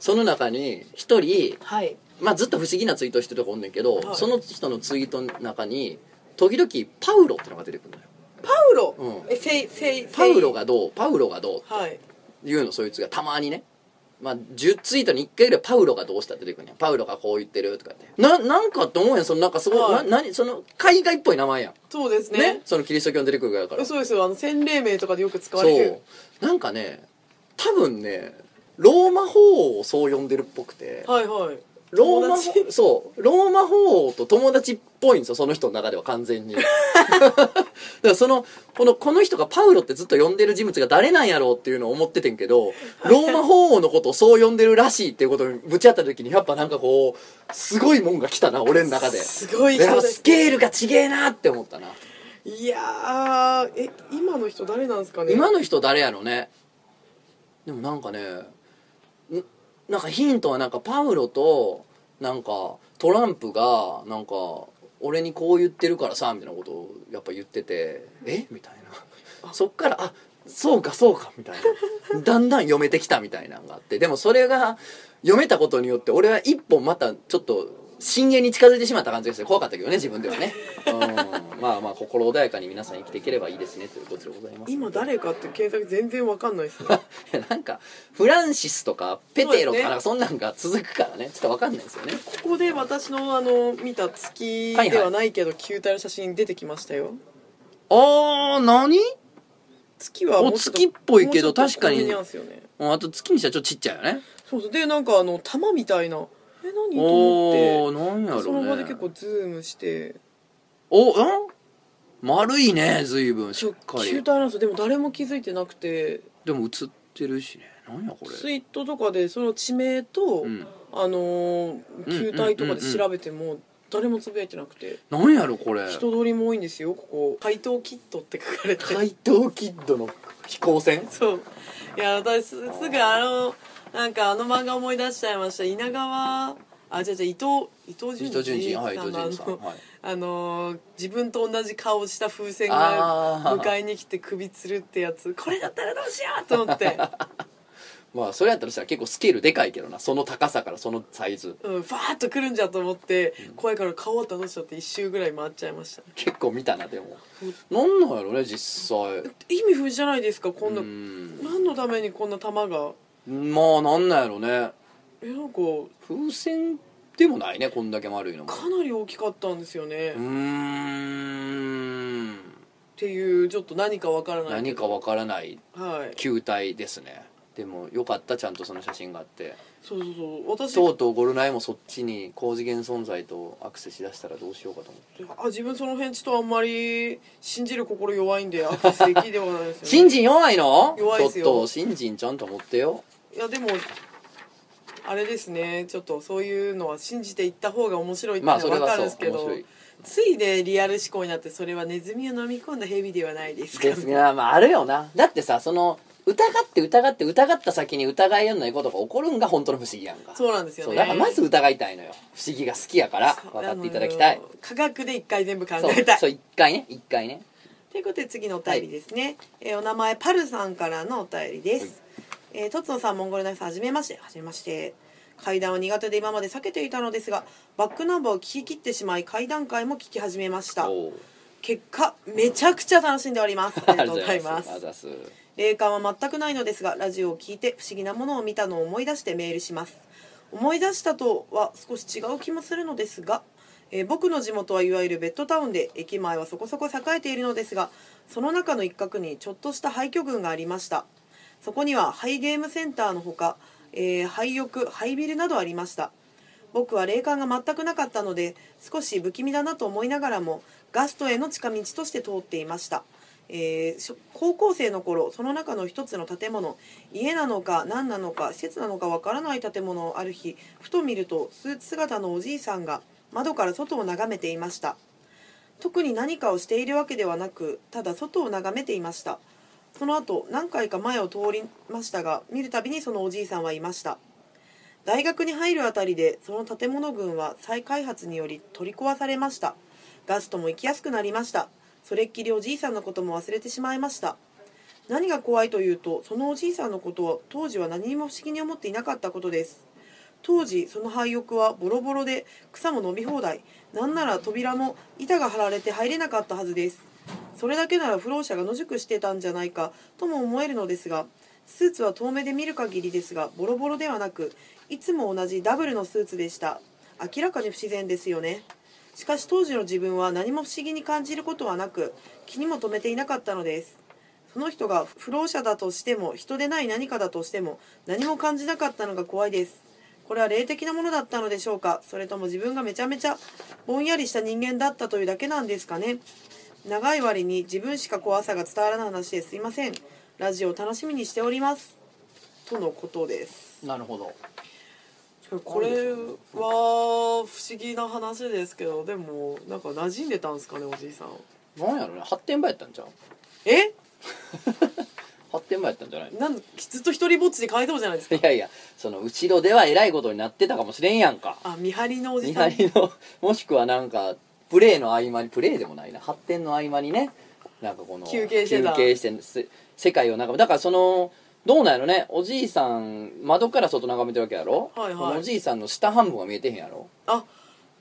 その中に一人、はい。まあ、ずっと不思議なツイートしてるとこおんねんけど、はい。その人のツイートの中に時々パウロってのが出てくるのよ。パウロ、うん。えせいせいパウロがどう？パウロがどう？はい。っていうのそいつがたまにねまあ10ツイートに1回ぐらいパウロがどうしたって出てくるんやパウロがこう言ってるとかって。ななんかって思うやん。そのなんかすごい、はい。な何？その海外っぽい名前やん。そうですね。ね？そのキリスト教の出てくるぐらいだから。そうですよ。あの洗礼名とかでよく使わそれる。う。なんかね多分ねローマ法王をそう呼んでるっぽくて。はいはい。ローマそう。ローマ法王と友達っぽいんですよその人の中では完全に。だからそのこのこの人がパウロってずっと呼んでる人物が誰なんやろうっていうのを思っててんけどローマ法王のことをそう呼んでるらしいっていうことにぶち当たった時にやっぱなんかこうすごいもんが来たな俺の中で。すごい。人スケールがちげえなって思ったな。いやーえ今の人誰なんですかね？今の人誰やろね。でもなんかねんなんかヒントはなんかパウロとなんかトランプがなんか俺にこう言ってるからさみたいなことをやっぱ言っててえ？みたいな。そっからあそうかそうかみたいな。だんだん読めてきたみたいなのがあって。でもそれが読めたことによって俺は一本またちょっと深淵に近づいてしまった感じがして怖かったけどね自分ではね、うん、まあまあ心穏やかに皆さん生きていければいいですねということでございます。今誰かって検索全然わかんないですね。なんかフランシスとかペテロとかそうですね。なんかそんなんが続くからね。ちょっと分かんないですよね。ここで私のあの見た月ではないけど球体の写真出てきましたよ。あー何？月はお月っぽいけど確かに。あと月にしたらちょっとちっちゃいよね。そうそう。でなんかあの玉みたいなえ何？とお思ーなんやろってその場で結構ズームして。おうん？丸いね随分しっか球り体なんですよでも誰も気づいてなくて。でも映ってるしね。なんやこれ。ツイートとかでその地名と、うん。あのー球体とかで調べても誰もつぶやいてなくて。なんやろこれ。人通りも多いんですよここ。怪盗キットって書かれて。怪盗キッドの飛行船？そう。いや私すすぐあのなんかあの漫画思い出しちゃいました。稲川。あじゃじゃ伊藤伊藤伊潤藤潤二。はい伊藤潤二さん、はい、あのー自分と同じ顔した風船が迎えに来て首つるってやつ。これだったらどうしようと思って。まあそれやったらしたら結構スケールでかいけどな。その高さからそのサイズ。うんファーッと来るんじゃと思って怖いから顔を倒しちゃって一周ぐらい回っちゃいました。結構見たなでも。なんなんやろね実際。意味不明じゃないですかこんな。うん。何のためにこんな玉がまあなんなんやろね。えなんか風船でもないねこんだけ丸いのも。かなり大きかったんですよね、うっーん。ていうちょっと何かわからない。何かわからないはい。球体ですねでもよかったちゃんとその写真があって。そうそうそう私とうとうゴルナイもそっちに高次元存在とアクセスしだしたらどうしようかと思って。あ自分その辺ちょっとあんまり信じる心弱いんでアクセスできではないですよね。新人弱いの？弱いですよ。ちょっと新人ちゃんと持ってよ。いやでもあれですね。ちょっとそういうのは信じていった方が面白いってのは分かまあそれはそるんですけど、う面白い。ついでリアル思考になってそれはネズミを飲み込んだ蛇ではないですか？ですがまああるよな。だってさその疑って疑って疑った先に疑いようないことが起こるんが本当の不思議やんか。そうなんですよね。だからまず疑いたいのよ。不思議が好きやから分かっていただきたい。科学で一回全部考えたい。そう一回ね一回ね。ということで次のお便りですね、えーお名前パルさんからのお便りです、えー、とつのさんモンゴルナイフさんはじめまして。はじめまして。階段は苦手で今まで避けていたのですがバックナンバーを聞き切ってしまい階段階も聞き始めました。結果めちゃくちゃ楽しんでおります。ありがとうございます霊感は全くないのですがラジオを聞いて不思議なものを見たのを思い出してメールします。思い出したとは少し違う気もするのですが、えー僕の地元はいわゆるベッドタウンで駅前はそこそこ栄えているのですがその中の一角にちょっとした廃墟群がありました。そこにはハイゲームセンターのほか、えー廃浴廃ビルなどありました。僕は霊感が全くなかったので少し不気味だなと思いながらもガストへの近道として通っていました、えー高校生の頃その中の一つの建物家なのか何なのか施設なのかわからない建物をある日ふと見るとスーツ姿のおじいさんが窓から外を眺めていました。特に何かをしているわけではなくただ外を眺めていました。その後何回か前を通りましたが見るたびにそのおじいさんはいました。大学に入るあたりでその建物群は再開発により取り壊されました。ガストも行きやすくなりました。それっきりおじいさんのことも忘れてしまいました。何が怖いというとそのおじいさんのことを当時は何も不思議に思っていなかったことです。当時その廃屋はボロボロで草も伸び放題。なんなら扉も板が張られて入れなかったはずです。それだけなら不老者が野宿してたんじゃないかとも思えるのですがスーツは遠目で見る限りですがボロボロではなくいつも同じダブルのスーツでした。明らかに不自然ですよね。しかし当時の自分は何も不思議に感じることはなく気にも留めていなかったのです。その人が不老者だとしても人でない何かだとしても何も感じなかったのが怖いです。これは霊的なものだったのでしょうか？それとも自分がめちゃめちゃぼんやりした人間だったというだけなんですかね？長い割に自分しか怖さが伝わらない話ですいません。ラジオ楽しみにしております。とのことです。なるほど。これは不思議な話ですけどでもなんか馴染んでたんですかねおじいさん。なんやろね発展場やったんじゃんえ？発展場やったんじゃないの？なんずっと一人ぼっちで帰りそうじゃないですか？いやいやその後ろではえらいことになってたかもしれんやんか。あ見張りのおじ見さん。張りの もしくはなんかプレーの合間にプレーでもないな。発展の合間にね。なんかこの休憩してた。休憩してせ世界を眺めだからそのどうなんやろね。おじいさん窓から外眺めてるわけやろ、はいはい。おじいさんの下半分は見えてへんやろ。あ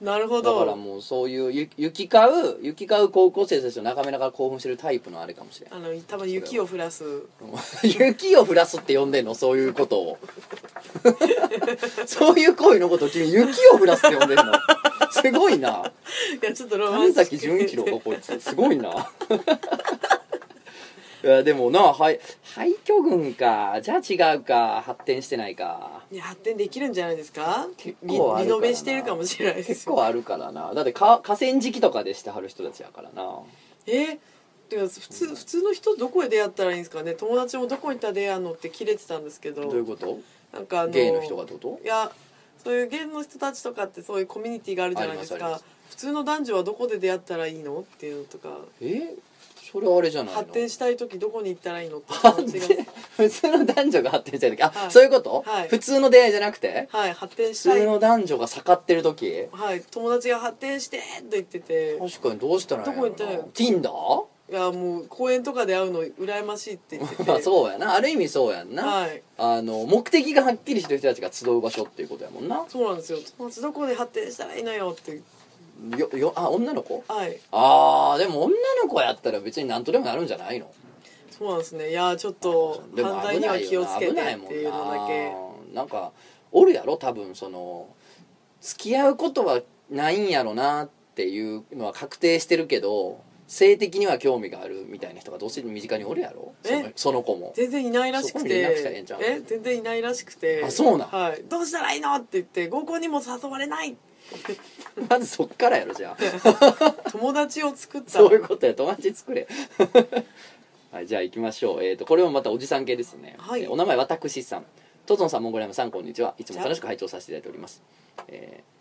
なるほだからどもうそういうゆ行き交う行き交う高校生たちを眺めながら興奮してるタイプのあれかもしれん。あの多分雪を降らす。雪を降らすって呼んでんの？そういうことを。そういう行為のことを君雪を降らすって呼んでんの？すごいな。いやちょっとロマ神ンチック。崎純一郎かこいつ。すごいないやでもなはい廃墟群かじゃあ違うか発展してないか。いや発展できるんじゃないですか？結リ構あるからなリノベしてるかもしれないですよ。結構あるからな。だってか河川敷とかでしてはる人たちやからな。え？てか普通普通の人どこへ出会ったらいいんですかね？友達もどこに行ったら出会うのって切れてたんですけど。どういうこと？なんかあのゲイの人がってこと？いやそういうゲイの人たちとかってそういうコミュニティがあるじゃないですか。普通の男女はどこで出会ったらいいの？っていうのとか。え？それあれじゃないの？発展したい時どこに行ったらいいのって普通の男女が発展したい時？あ、はい。そういうこと、はい。普通の出会いじゃなくて？はい発展普したい。通の男女が盛ってる時？はい友達が発展してって言ってて。確かにどうしたらいいのどこ行ったらいいの？Tinder? いやもう公園とかで会うの羨ましいって言ってて。まあそうやな。ある意味そうやんな、はい。あの目的がはっきりしてる人たちが集う場所っていうことやもんな。そうなんですよ。友達どこで発展したらいいのよってよよあ女の子？はい。あーでも女の子やったら別に何とでもなるんじゃないの？そうなんですね。いやちょっとでも犯罪には気をつけて危ないもんっていうのだけな。なんかおるやろ？多分その付き合うことはないんやろなっていうのは確定してるけど性的には興味があるみたいな人がどうしても身近におるやろ？そのえ？その子も。全然いないらしくそこに連絡したらええてんちゃう？え？全然いないらしくて。あそうなん？はい。どうしたらいいの？って言って合コンにも誘われない まずそっからやろじゃあ。友達を作ったそういうことや。友達作れ。はいじゃあ行きましょう。えっ、とこれもまたおじさん系ですね、はい。えーお名前私さん。トトンさんモンゴリアムさんこんにちは。いつも楽しく拝聴させていただいております、えー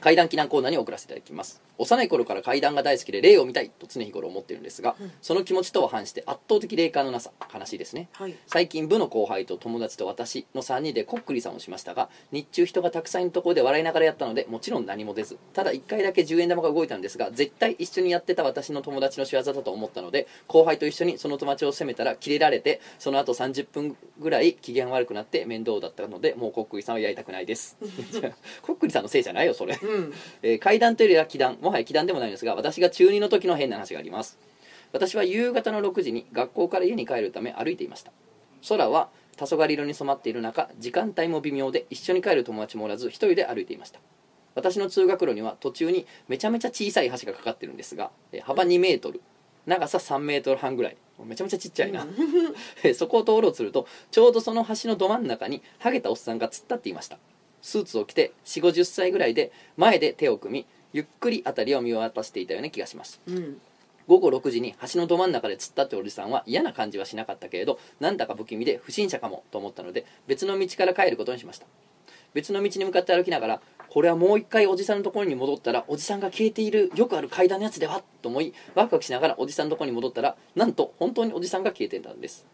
怪談祈談コーナーに送らせていただきます。幼い頃から怪談が大好きで霊を見たいと常日頃思っているんですが、その気持ちとは反して圧倒的霊感のなさ悲しいですね。はい。最近部の後輩と友達と私の3人でこっくりさんをしましたが日中人がたくさんいるところで笑いながらやったのでもちろん何も出ず。ただ1回だけ10円玉が動いたんですが絶対一緒にやってた私の友達の仕業だと思ったので後輩と一緒にその友達を責めたらキレられてその後30分ぐらい機嫌悪くなって面倒だったのでもうこっくりさんはやりたくないです。こっくりさんのせいじゃないよそれうん。えー怪談というよりは奇談もはや奇談でもないんですが私が中2の時の変な話があります。私は夕方の6時に学校から家に帰るため歩いていました。空は黄昏色に染まっている中時間帯も微妙で一緒に帰る友達もおらず一人で歩いていました。私の通学路には途中にめちゃめちゃ小さい橋がかかってるんですがえー幅2メートル長さ3メートル半ぐらい。めちゃめちゃちっちゃいな。えーそこを通ろうとするとちょうどその橋のど真ん中にハゲたおっさんが突っ立っていましたスーツを着て4 5 0歳ぐらいで前で手を組みゆっくり辺りを見渡していたような気がします。うん。午後6時に橋のど真ん中で突っ立っておじさんは嫌な感じはしなかったけれどなんだか不気味で不審者かもと思ったので別の道から帰ることにしました。別の道に向かって歩きながらこれはもう一回おじさんのところに戻ったらおじさんが消えているよくある階段のやつではと思いワクワクしながらおじさんのところに戻ったらなんと本当におじさんが消えていたんです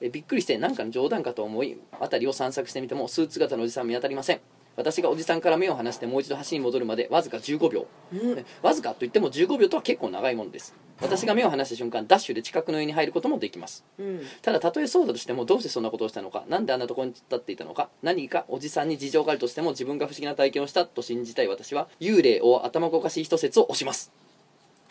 えびっくりして何かの冗談かと思い辺りを散策してみてもスーツ姿のおじさん見当たりません。私がおじさんから目を離してもう一度橋に戻るまでわずか15秒。うん。えわずかといっても15秒とは結構長いものです。私が目を離した瞬間ダッシュで近くの家に入ることもできます。うん。ただたとえそうだとしてもどうしてそんなことをしたのかなんであんなところに立っていたのか何かおじさんに事情があるとしても自分が不思議な体験をしたと信じたい私は幽霊を頭ごかしい一説を押します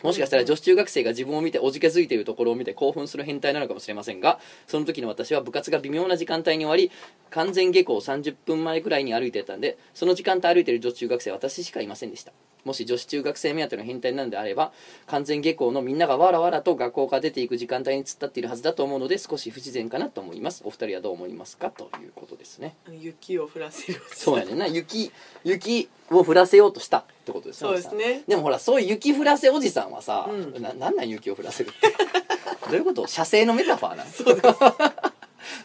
もしかしたら女子中学生が自分を見ておじけづいているところを見て興奮する変態なのかもしれませんがその時の私は部活が微妙な時間帯に終わり完全下校30分前くらいに歩いてたんでその時間帯歩いている女子中学生は私しかいませんでした。もし女子中学生目当ての変態なのであれば完全下校のみんながわらわらと学校から出ていく時間帯に突っ立っているはずだと思うので少し不自然かなと思います。お二人はどう思いますか？ということですね。雪を降らせるそうやねんな。雪雪を降らせようとしたってことですそうですね。でもほらそういう雪降らせおじさんはさ、うん。ななんなん雪を降らせるって どういうこと？射精のメタファーなんそうです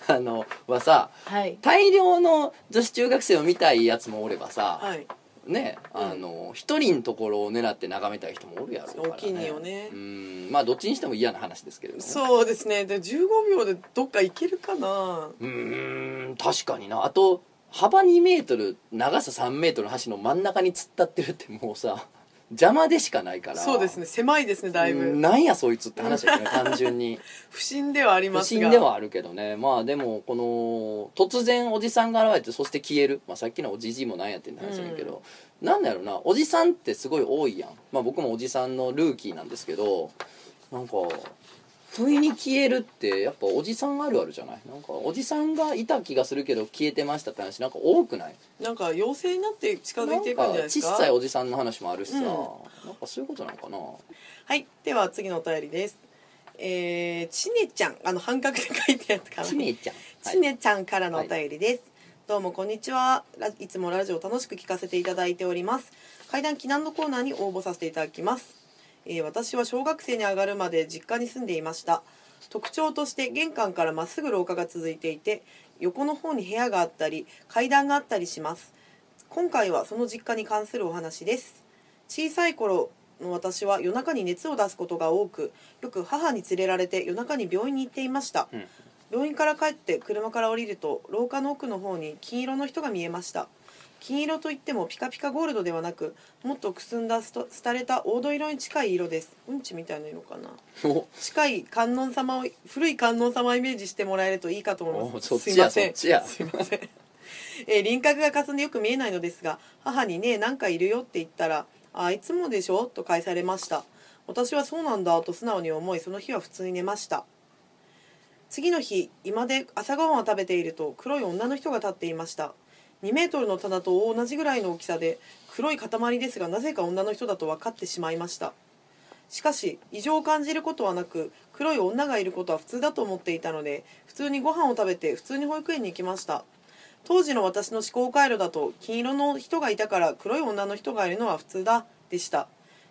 あのはさはい。大量の女子中学生を見たいやつもおればさ、はい。ねあの一人のところを狙って眺めたい人もおるやろうから、ね、お気にをね。うん。まあどっちにしても嫌な話ですけれども。ねそうですね。で15秒でどっか行けるかな。うーん確かにな。あと幅2メートル長さ3メートルの橋の真ん中に突っ立ってるってもうさ邪魔でしかないから。そうですね。狭いですねだいぶ。うんなんやそいつって話だよね 単純に。不審ではあり不ますが。審ではあるけどね。まあでもこの突然おじさんが現れてそして消える、まあ、さっきのおじじいもなんやってんって話だけど、なんだろうな。おじさんってすごい多いやん。まあ僕もおじさんのルーキーなんですけどなんか不意に消えるってやっぱおじさんあるあるじゃない？なんかおじさんがいた気がするけど消えてましたって話なんか多くない？なんか妖精になって近づいていくんじゃないですか？小さいおじさんの話もあるしさ、うん。なんかそういうことなのかな？はい。では次のお便りです。えー、ちねちゃんあの半角で書いたやつかなちねちゃん、はい。ちねちゃんからのお便りです、どうもこんにちは。ラいつもラジオ楽しく聞かせていただいております。階段避難のコーナーに応募させていただきます、えー私は小学生に上がるまで実家に住んでいました。特徴として玄関からまっすぐ廊下が続いていて横の方に部屋があったり階段があったりします。今回はその実家に関するお話です。小さい頃の私は夜中に熱を出すことが多くよく母に連れられて夜中に病院に行っていました、うん。病院から帰って車から降りると廊下の奥の方に金色の人が見えました金色といってもピカピカゴールドではなくもっとくすんだすと廃れた黄土色に近い色です。うんちみたいな色かな。お。近い観音様を古い観音様をイメージしてもらえるといいかと思います。すいません。すいません、えー輪郭が霞んでよく見えないのですが母にねなんかいるよって言ったらああいつもでしょ？と返されました。私はそうなんだと素直に思いその日は普通に寝ました。次の日居間で朝ごはんを食べていると黒い女の人が立っていました2メートルの棚と同じぐらいの大きさで黒い塊ですがなぜか女の人だと分かってしまいました。しかし異常を感じることはなく黒い女がいることは普通だと思っていたので普通にご飯を食べて普通に保育園に行きました。当時の私の思考回路だと金色の人がいたから黒い女の人がいるのは普通だでした。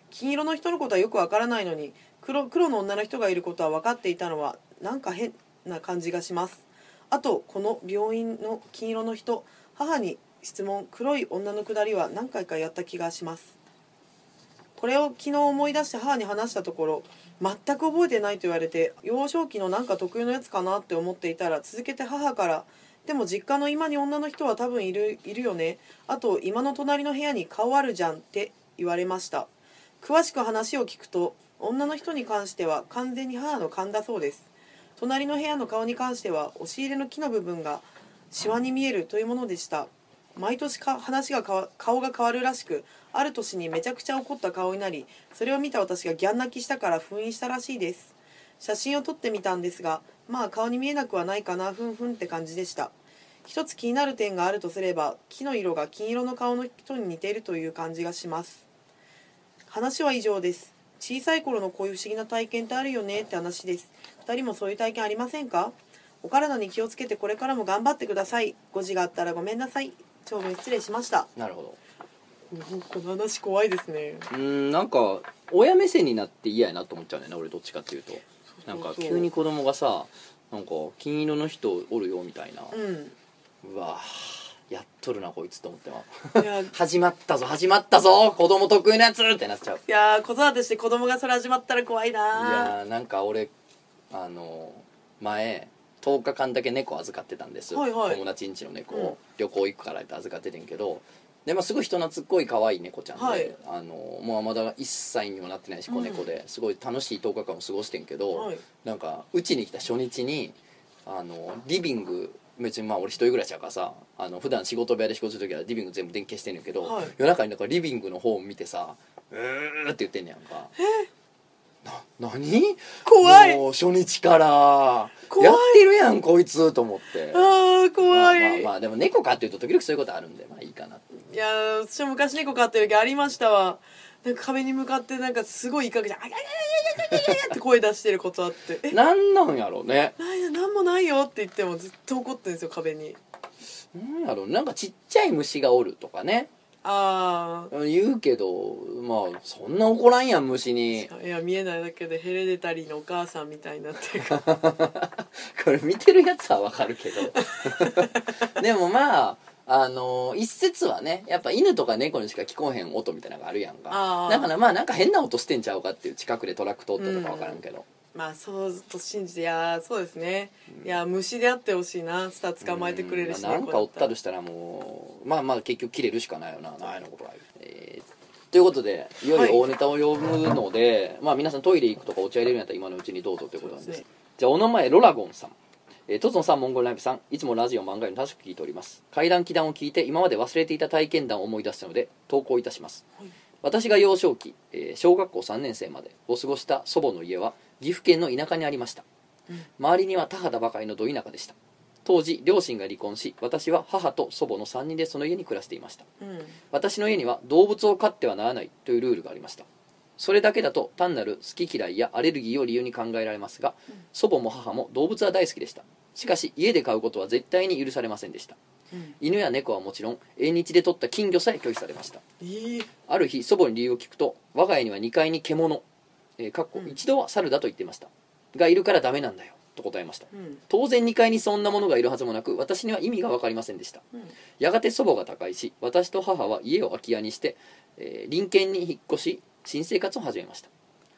金色の人のことはよくわからないのに黒黒の女の人がいることは分かっていたのはなんか変な感じがします。あとこの病院の金色の人母に質問。黒い女のくだりは何回かやった気がします。これを昨日思い出して母に話したところ全く覚えてないと言われて幼少期のなんか特有のやつかなって思っていたら続けて母から「でも実家の今に女の人は多分いるいるよね。あと今の隣の部屋に顔あるじゃん」って言われました。詳しく話を聞くと女の人に関しては完全に母の勘だそうです。隣の部屋の顔に関しては押し入れの木の部分がシワに見えるというものでした。毎年か話が顔が変わるらしくある年にめちゃくちゃ怒った顔になりそれを見た私がギャン泣きしたから封印したらしいです。写真を撮ってみたんですがまあ顔に見えなくはないかなふんふんって感じでした。一つ気になる点があるとすれば木の色が金色の顔の人に似ているという感じがします。話は以上です。小さい頃のこういう不思議な体験ってあるよねって話です。二人もそういう体験ありませんか？お体に気をつけてこれからも頑張ってください。誤字があったらごめんなさい。長文失礼しました。なるほど。うんこの話怖いですね。うーんなんか親目線になって嫌やなと思っちゃうねんな俺どっちかっていうと。なんか急に子供がさなんか金色の人おるよみたいな、うん。うわやっとるなこいつと思ってますいや。い 始まったぞ始まったぞ子供得意なやつってなっちゃう。やー子育てして子供がそれ始まったら怖いいなやーなんか俺あの前10日間だけ猫預かってたんです、はいはい。友達ん家の猫うん。を旅行行くからって預かっててんけど。で、まあ、すごい人懐っこい可愛い猫ちゃんで、はい。あのもうまだ1歳にもなってないし子猫で、すごい楽しい10日間を過ごしてんけど、はい。なんかうちに来た初日にあのリビング別にまあ俺一人暮らしやからさあの普段仕事部屋で仕事する時はリビング全部電気消してんねんけど、はい。夜中になんかリビングの方を見てさ「うー」って言ってんねやんかな何？怖い。もう初日から。やってるやんこいつと思って。ああ怖い、まあ、まあまあでも猫飼ってると時々そういうことあるんでまあいいかないや私も昔猫飼ってる時ありましたわ。なんか壁に向かってなんかすごい威嚇あゃやいややややややや」って声出してることあって「何なんやろうね。なんもないよ」って言ってもずっと怒ってるんですよ壁に。なんやろうなんかちっちゃい虫がおるとかね。ああ言うけどまあそんな怒らんやん虫に。いや見えないだけでヘレデタリーのお母さんみたいになってる。か らこれ見てるやつはわかるけど。でもまああの一説はねやっぱ犬とか猫にしか聞こえへん音みたいなのがあるやんか。だからまあなんか変な音してんちゃうかっていう近くでトラック通ったとかわからんけど、まあそうと信じていやーそうですね、いや虫であってほしいな。したら捕まえてくれるし、まあなんかおったらとしたらもうまあまあ結局切れるしかないよなない。のことは、えーということでいよいよ大ネタを読むので、まあ皆さんトイレ行くとかお茶入れるんやったら今のうちにどうぞということなんです。ね。じゃあお名前ロラゴンさん。えー、トツノさんモンゴルライブさん。いつもラジオ漫画より楽しく聞いております。怪談祈談を聞いて今まで忘れていた体験談を思い出したので投稿いたします、はい。私が幼少期、えー小学校3年生までを過ごした祖母の家は岐阜県の田舎にありました、うん。周りには田畑ばかりのど田舎でした。当時両親が離婚し私は母と祖母の3人でその家に暮らしていました。うん。私の家には動物を飼ってはならないというルールがありました。それだけだと単なる好き嫌いやアレルギーを理由に考えられますが、うん。祖母も母も動物は大好きでした。しかし家で飼うことは絶対に許されませんでした。うん。犬や猫はもちろん縁日で取った金魚さえ拒否されました。いいある日祖母に理由を聞くと我が家には2階に獣、えーかっこうん。一度は猿だと言っていました。がいるからダメなんだよ。と答えました。うん。当然2階にそんなものがいるはずもなく私には意味が分かりませんでした。うん。やがて祖母が他界し私と母は家を空き家にして、えー隣県に引っ越し新生活を始めました。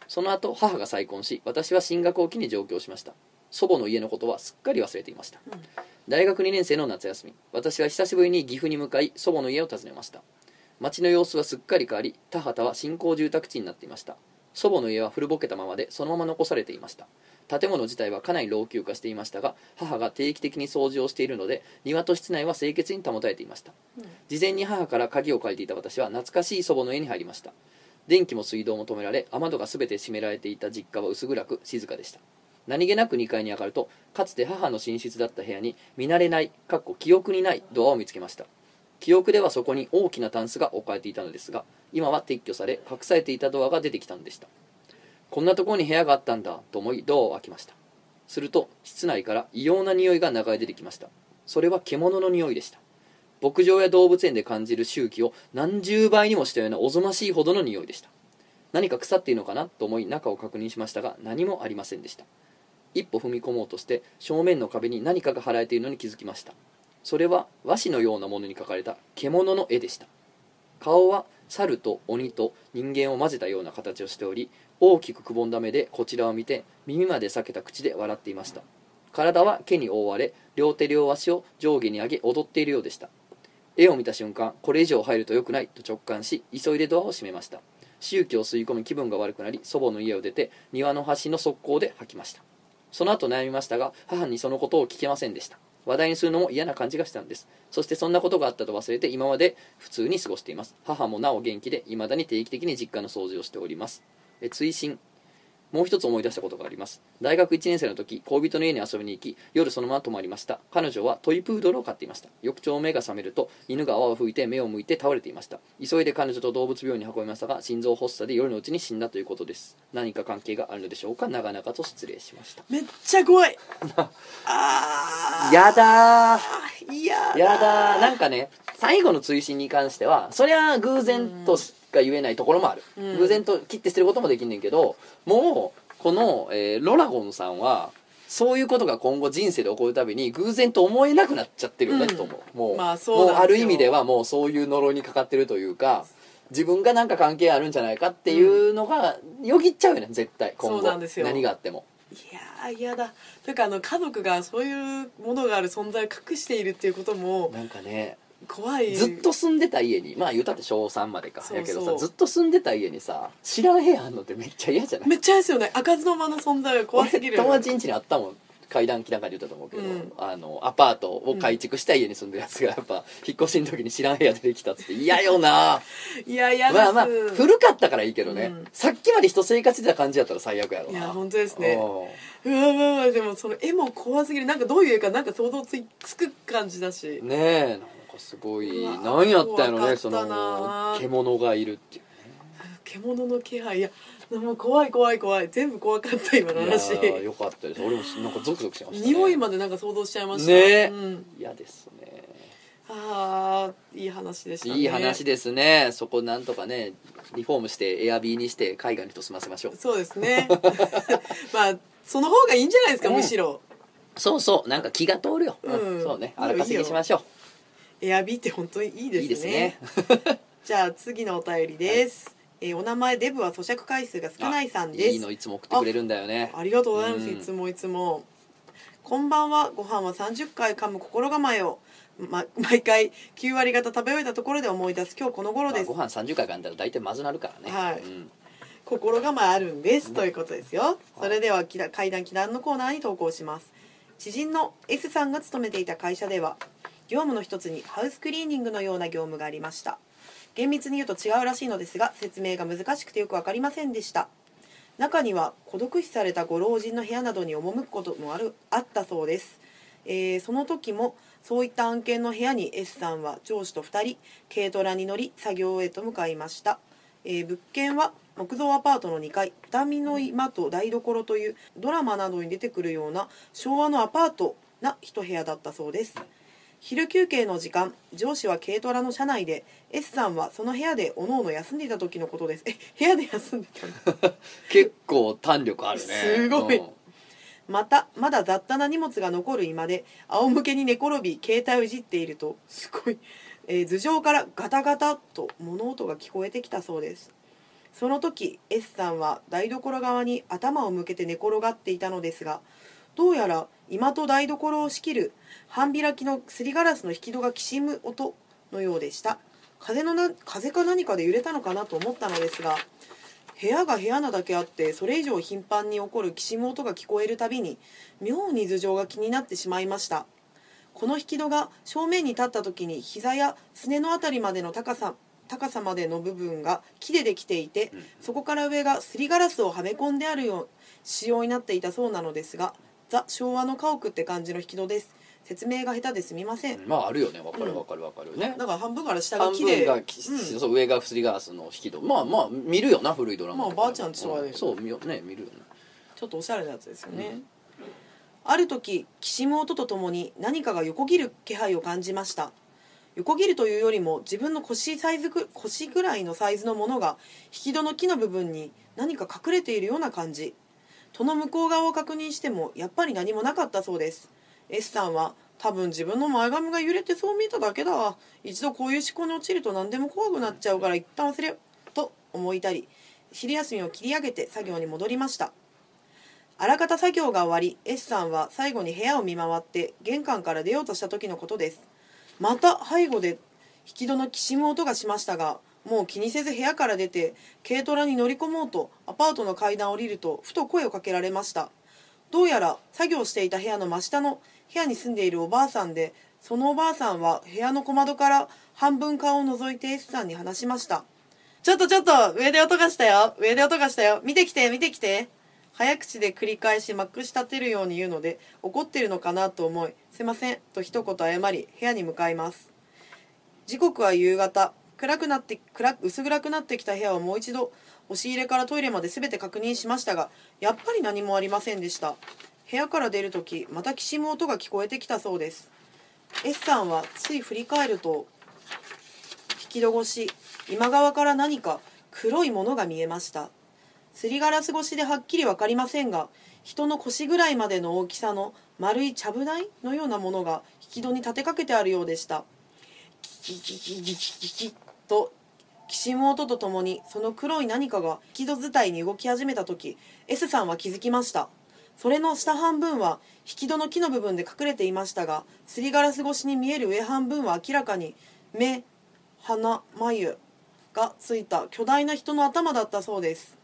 その後母が再婚し私は進学を機に上京しました。祖母の家のことはすっかり忘れていました。うん。大学2年生の夏休み私は久しぶりに岐阜に向かい祖母の家を訪ねました。町の様子はすっかり変わり田畑は新興住宅地になっていました祖母の家は古ぼけたままでそのまま残されていました。建物自体はかなり老朽化していましたが母が定期的に掃除をしているので庭と室内は清潔に保たれていました。事前に母から鍵を借りていた私は懐かしい祖母の家に入りました。電気も水道も止められ雨戸が全て閉められていた実家は薄暗く静かでした。何気なく2階に上がるとかつて母の寝室だった部屋に見慣れないかっこ記憶にないドアを見つけました記憶ではそこに大きなタンスが置かれていたのですが今は撤去され隠されていたドアが出てきたのでした。こんなところに部屋があったんだと思いドアを開けました。すると室内から異様な匂いが流れ出てきました。それは獣の匂いでした。牧場や動物園で感じる周期を何十倍にもしたようなおぞましいほどの匂いでした。何か腐っているのかなと思い中を確認しましたが何もありませんでした。一歩踏み込もうとして正面の壁に何かが貼られているのに気づきました。それは和紙のようなものに描かれた獣の絵でした。顔は猿と鬼と人間を混ぜたような形をしており大きくくぼんだ目でこちらを見て耳まで裂けた口で笑っていました。体は毛に覆われ両手両足を上下に上げ踊っているようでした。絵を見た瞬間これ以上入ると良くないと直感し急いでドアを閉めました。周期を吸い込み気分が悪くなり祖母の家を出て庭の端の側溝で吐きました。その後悩みましたが母にそのことを聞けませんでした。話題にするのも嫌な感じがしたんです。そしてそんなことがあったと忘れて今まで普通に過ごしています。母もなお元気で未だに定期的に実家の掃除をしております。え追伸。もう一つ思い出したことがあります。大学1年生の時恋人の家に遊びに行き夜そのまま泊まりました。彼女はトイプードルを飼っていました。翌朝目が覚めると犬が泡を吹いて目を向いて倒れていました。急いで彼女と動物病院に運びましたが心臓発作で夜のうちに死んだということです。何か関係があるのでしょうか？長々と失礼しました。めっちゃ怖い。あー。やだー。いややだー。なんかね最後の追伸に関してはそりゃ偶然としか言えないところもある、うん。偶然と切って捨てることもできんねんけどもうこの、えーロラゴンさんはそういうことが今後人生で起こるたびに偶然と思えなくなっちゃってるよね、うんと思う。もう,、まあそうもうある意味ではもうそういう呪いにかかってるというか自分がなんか関係あるんじゃないかっていうのがよぎっちゃうよね絶対今後。そうなんですよ。何があっても。いやー嫌だ。というかあの家族がそういうものがある存在を隠しているっていうこともなんかね怖い。ずっと住んでた家にまあ言うたって小3までかそうそう。やけどさずっと住んでた家にさ知らん部屋あんのってめっちゃ嫌じゃない？めっちゃですよね開かずの間の存在が怖すぎる。俺友達ん家にあったもん階段期なんかで言ったと思うけど、うん。あのアパートを改築した家に住んでるやつがやっぱ引っ越しの時に知らん部屋出てきたっつって嫌よな。いやいやまあまあ古かったからいいけどね、うん。さっきまで人生活してた感じやったら最悪やろな。いや本当ですね。ううわうわでもその絵も怖すぎる。なんかどういう絵かなんか想像つく感じだし。んねえかすごい何やったんやろねそな。の獣がいるっていう獣の気配。いやもう怖い怖い怖い。全部怖かった今の話。ーよかったです。俺もなんかゾクゾクしましたね。匂いまでなんか想像しちゃいました。ね。えうん、嫌ですね。ああいい話でしたね。いい話ですね。そこなんとかねリフォームしてエアビーにして海外の人住ませましょう。そうですね。まあその方がいいんじゃないですか、うん。むしろ。そうそう。なんか気が通るよ、うん。そうね。いいよ。荒稼ぎしましょエアビーって本当にいいですね。ういいですね。じゃあ次のお便りです、えーお名前デブは咀嚼回数が少ないさんです。いいのいつも送ってくれるんだよね。ありがとうございます、うん。いつもいつも。こんばんは。ご飯は30回噛む心構えを、ま、毎回9割方食べ終えたところで思い出す。今日この頃です。まあご飯30回噛んだら大体まずなるからね。はい。うん。心構えあるんです、ということですよ。それでは階段祈談のコーナーに投稿します。知人の S さんが勤めていた会社では業務の一つにハウスクリーニングのような業務がありました。厳密に言うと違うらしいのですが説明が難しくてよく分かりませんでした。中には孤独死されたご老人の部屋などに赴くこともあるあったそうです、えーその時もそういった案件の部屋に S さんは上司と2人軽トラに乗り作業へと向かいました、えー物件は木造アパートの2階畳の居間と台所というドラマなどに出てくるような昭和のアパートな一部屋だったそうです。昼休憩の時間上司は軽トラの車内で S さんはその部屋でおのおの休んでいた時のことです。え部屋で休んでたの？結構弾力あるね。すごい。うん。またまだ雑多な荷物が残る居間で仰向けに寝転び携帯をいじっているとすごい、えー頭上からガタガタと物音が聞こえてきたそうです。その時 S さんは台所側に頭を向けて寝転がっていたのですがどうやら居間と台所を仕切る半開きのすりガラスの引き戸がきしむ音のようでした。風のな風か何かで揺れたのかなと思ったのですが部屋が部屋なだけあってそれ以上頻繁に起こるきしむ音が聞こえるたびに妙に頭上が気になってしまいました。この引き戸が正面に立った時に膝やすねのあたりまでの高さ高さまでの部分が木でできていて、そこから上がすりガラスをはめ込んであるよう仕様になっていたそうなのですがザ昭和の家屋って感じの引き戸です。説明が下手ですみません、まああるよね。わかうんるわかるわかるね。だから半分から下が半木で分がきうん。そう上がすりガラスの引き戸。まあまあ見るよな古いドラマ。まあばあちゃんちとかでうんそう見よね見るよね。ちょっとおしゃれなやつですよね、ある時きしむ音とともに何かが横切る気配を感じました。横切るというよりも自分の腰サイズぐ腰ぐらいのサイズのものが引き戸の木の部分に何か隠れているような感じ戸の向こう側を確認してもやっぱり何もなかったそうです。S さんは多分自分の前髪が揺れてそう見えただけだ。わ一度こういう思考に陥ると何でも怖くなっちゃうから一旦忘れと思いたり昼休みを切り上げて作業に戻りました。あらかた作業が終わり S さんは最後に部屋を見回って玄関から出ようとした時のことです。また背後で引き戸のきしむ音がしましたがもう気にせず部屋から出て軽トラに乗り込もうとアパートの階段を降りるとふと声をかけられました。どうやら作業していた部屋の真下の部屋に住んでいるおばあさんでそのおばあさんは部屋の小窓から半分顔を覗いて S さんに話しました。ちょっとちょっと上で音がしたよ。上で音がしたよ。見てきて見てきて。早口で繰り返しまくし立てるように言うので怒ってるのかなと思い「すいません」と一言謝り部屋に向かいます。時刻は夕方。暗くなって暗薄暗くなってきた部屋をもう一度押し入れからトイレまで全て確認しましたがやっぱり何もありませんでした。部屋から出るときまたきしむ音が聞こえてきたそうです。S さんはつい振り返ると引き戸越し今川から何か黒いものが見えました。すりガラス越しではっきり分かりませんが人の腰ぐらいまでの大きさの丸いちゃぶ台のようなものが引き戸に立てかけてあるようでした。キキキキキキキときしむ音とともにその黒い何かが引き戸伝いに動き始めた時 S さんは気づきました。それの下半分は引き戸の木の部分で隠れていましたがすりガラス越しに見える上半分は明らかに目鼻眉がついた巨大な人の頭だったそうです。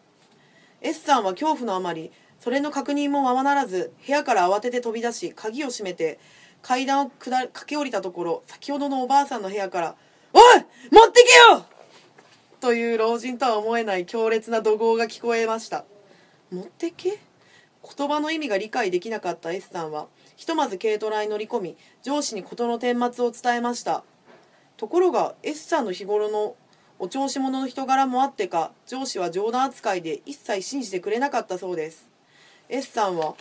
S さんは恐怖のあまりそれの確認もままならず部屋から慌てて飛び出し鍵を閉めて階段を駆け下りたところ先ほどのおばあさんの部屋から「おい持ってけよ!」という老人とは思えない強烈な怒号が聞こえました。持ってけ？言葉の意味が理解できなかった S さんはひとまず軽トラに乗り込み上司に事の顛末を伝えました。ところが S さんの日頃のお調子者の人柄もあってか上司は冗談扱いで一切信じてくれなかったそうです。S さんは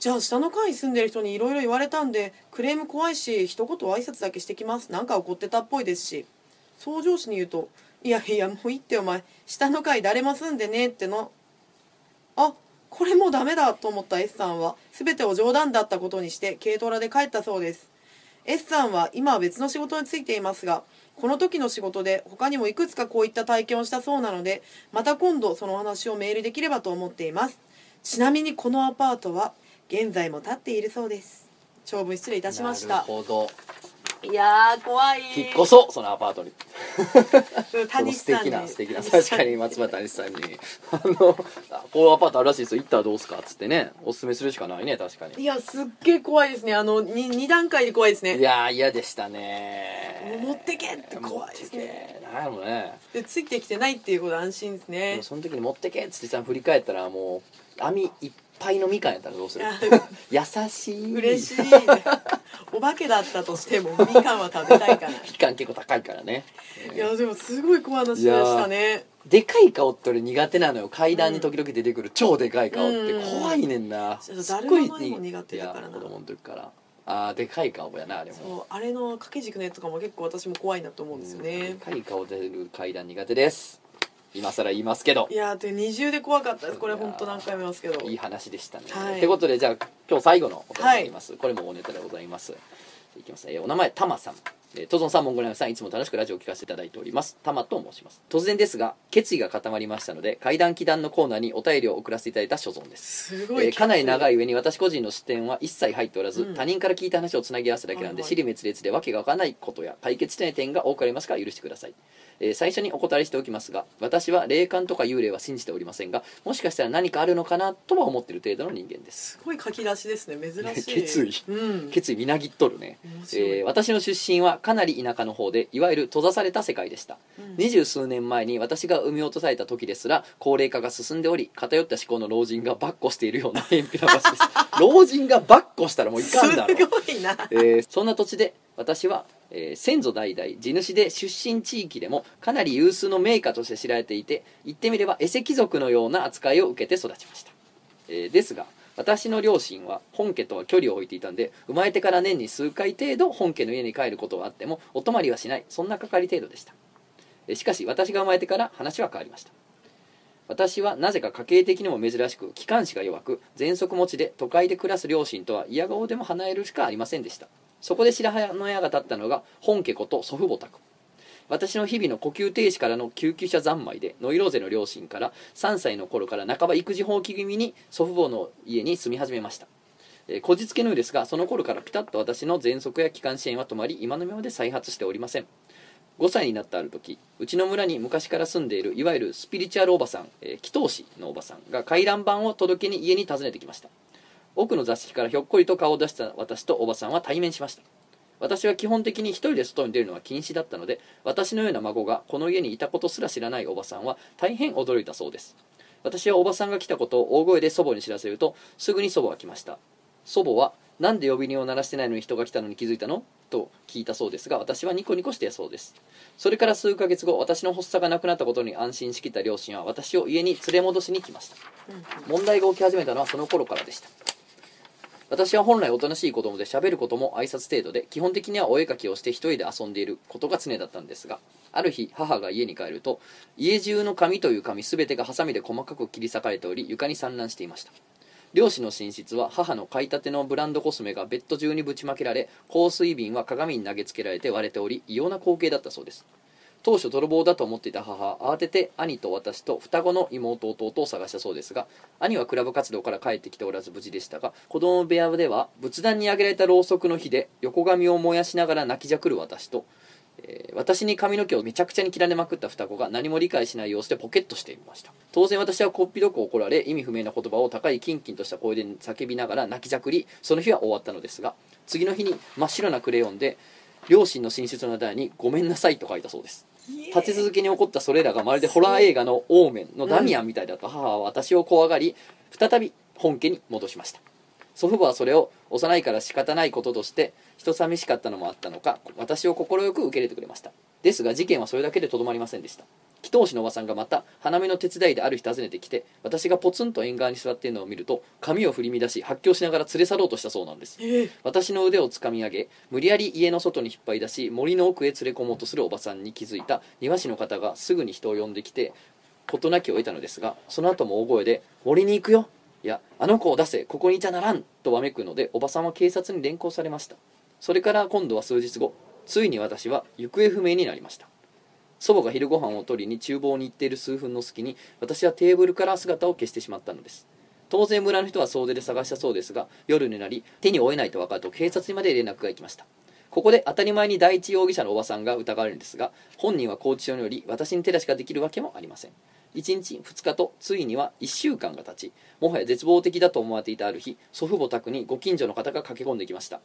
じゃあ下の階に住んでる人にいろいろ言われたんでクレーム怖いし一言挨拶だけしてきます。なんか怒ってたっぽいですし。そう上司に言うと「いやいやもういいってお前下の階誰も住んでねえっての」あこれもうダメだと思った S さんは。全てを冗談だったことにして軽トラで帰ったそうです。S さんは今は別の仕事に就いていますがこの時の仕事で他にもいくつかこういった体験をしたそうなのでまた今度そのお話をメールできればと思っています。ちなみにこのアパートは現在も建っているそうです。長文失礼いたしましなたるほど。いやー怖い。引っ越そうそのアパートに。うん谷素敵な素敵な。確かに松葉谷さんに。あのあこうアパートあるらしいですよ。行ったらどうすかっつってね。おすすめするしかないね確かに。いやすっげえ怖いですね。あの 2, 二段階で怖いですいねやー嫌でしたね。持ってけって怖いですね。なんやろね。でついてきてないっていうこと安心ですでねもその時に持ってけっつってさ振り返ったらもう網いっぱいのみかんやったらどうする？い 優しい。嬉しい。お化けだったとしてもみかんは食べたいから。みかん結構高いからね。いやでもすごい怖い話でしたね。でかい顔って俺苦手なのよ。階段に時々出てくる。超でかい顔って。うん。怖いねんな。ちょっとすっごい苦手だからな。子供の時から。ああでかい顔やなあれも。そうあれの掛け軸のやつとかも結構私も怖いなと思うんですよね。でかい顔出る階段苦手です今更言いますけどいやで二重で怖かったですこれ本当何回も言いますけどいい話でしたね。と、はいい、うことでじゃあ今日最後のお便りになります、これもおネタでございます。いきます、えーお名前たまさん。えートゾンさん、モンゴさん、いつも楽しくラジオを聞かせていただいております。たまと申します。突然ですが、決意が固まりましたので、階段祈談のコーナーにお便りを送らせていただいた所存です。すごい、えーかなり長いい上に私個人の視点は一切入っておらず、うん他人から聞いた話をつなぎ合わせただけなんで、はいはい尻滅裂でわけがわからないことや解決してない点が多くありますから許してください、えー最初にお答えしておきますが私は霊感とか幽霊は信じておりませんがもしかしたら何かあるのかなとは思っている程度の人間です。すごい書き出しですね。珍しい。決意。うん。決意みなぎっとるね、えー私の出身はかなり田舎の方でいわゆる閉ざされた世界でした、うん。二十数年前に私が産み落とされた時ですら高齢化が進んでおり偏った思考の老人が跋扈しているような偏僻な場所です。老人が跋扈したらもういかんだろ すごいな。えーそんな土地で私は、えー先祖代々地主で出身地域でもかなり有数の名家として知られていて言ってみればエセ貴族のような扱いを受けて育ちました、えーですが私の両親は本家とは距離を置いていたんで生まれてから年に数回程度本家の家に帰ることはあってもお泊まりはしない。そんな係程度でした。えーしかし私が生まれてから話は変わりました。私はなぜか家系的にも珍しく気管支が弱く喘息持ちで都会で暮らす両親とは嫌顔でも離れるしかありませんでした。そこで白羽の矢が立ったのが本家こと祖父母宅。私の日々の呼吸停止からの救急車三昧でノイローゼの両親から3歳の頃から半ば育児放棄気味に祖父母の家に住み始めました。えーこじつけのようですがその頃からピタッと私の喘息や気管支炎は止まり今のままで再発しておりません。5歳になったある時うちの村に昔から住んでいるいわゆるスピリチュアルおばさん、えー祈祷師のおばさんが回覧板を届けに家に訪ねてきました。奥の座敷からひょっこりと顔を出した私とおばさんは対面しました。私は基本的に一人で外に出るのは禁止だったので私のような孫がこの家にいたことすら知らないおばさんは大変驚いたそうです。私はおばさんが来たことを大声で祖母に知らせるとすぐに祖母が来ました。祖母は「なんで呼び鈴を鳴らしてないのに人が来たのに気づいたの?」と聞いたそうですが私はニコニコしてそうです。それから数ヶ月後私の発作がなくなったことに安心しきった両親は私を家に連れ戻しに来ました。問題が起き始めたのはその頃からでした私は本来おとなしい子供で喋ることも挨拶程度で基本的にはお絵描きをして一人で遊んでいることが常だったんですがある日母が家に帰ると家中の紙という紙全てがハサミで細かく切り裂かれており床に散乱していました。漁師の寝室は母の買いたてのブランドコスメがベッド中にぶちまけられ香水瓶は鏡に投げつけられて割れており異様な光景だったそうです。当初泥棒だと思っていた母は慌てて兄と私と双子の妹弟を探したそうですが兄はクラブ活動から帰ってきておらず無事でしたが子供部屋では仏壇に上げられたろうそくの火で横髪を燃やしながら泣きじゃくる私と、えー私に髪の毛をめちゃくちゃに切られまくった双子が何も理解しない様子でポケットしていました。当然私はこっぴどく怒られ意味不明な言葉を高いキンキンとした声で叫びながら泣きじゃくりその日は終わったのですが次の日に真っ白なクレヨンで両親の寝室の台に「ごめんなさい」と書いたそうです。立て続けに起こったそれらがまるでホラー映画の「オーメン」のダミアンみたいだった母は私を怖がり再び本家に戻しました。祖父母はそれを幼いから仕方ないこととして人寂しかったのもあったのか私を快く受け入れてくれました。ですが事件はそれだけでとどまりませんでした祈祷師のおばさんがまた花見の手伝いである日訪ねてきて私がポツンと縁側に座っているのを見ると髪を振り乱し発狂しながら連れ去ろうとしたそうなんです。ええ。私の腕をつかみ上げ無理やり家の外に引っ張り出し森の奥へ連れ込もうとするおばさんに気づいた庭師の方がすぐに人を呼んできて事なきを得たのですがその後も大声で「森に行くよ」いや「あの子を出せここにいちゃならん」とわめくのでおばさんは警察に連行されました。それから今度は数日後ついに私は行方不明になりました祖母が昼ご飯を取りに厨房に行っている数分の隙に私はテーブルから姿を消してしまったのです。当然村の人は総出で探したそうですが夜になり手に負えないと分かると警察にまで連絡が行きました。ここで当たり前に第一容疑者のおばさんが疑われるんですが本人は拘置所により私に手出しができるわけもありません。1日2日とついには1週間が経ちもはや絶望的だと思われていたある日祖父母宅にご近所の方が駆け込んできました。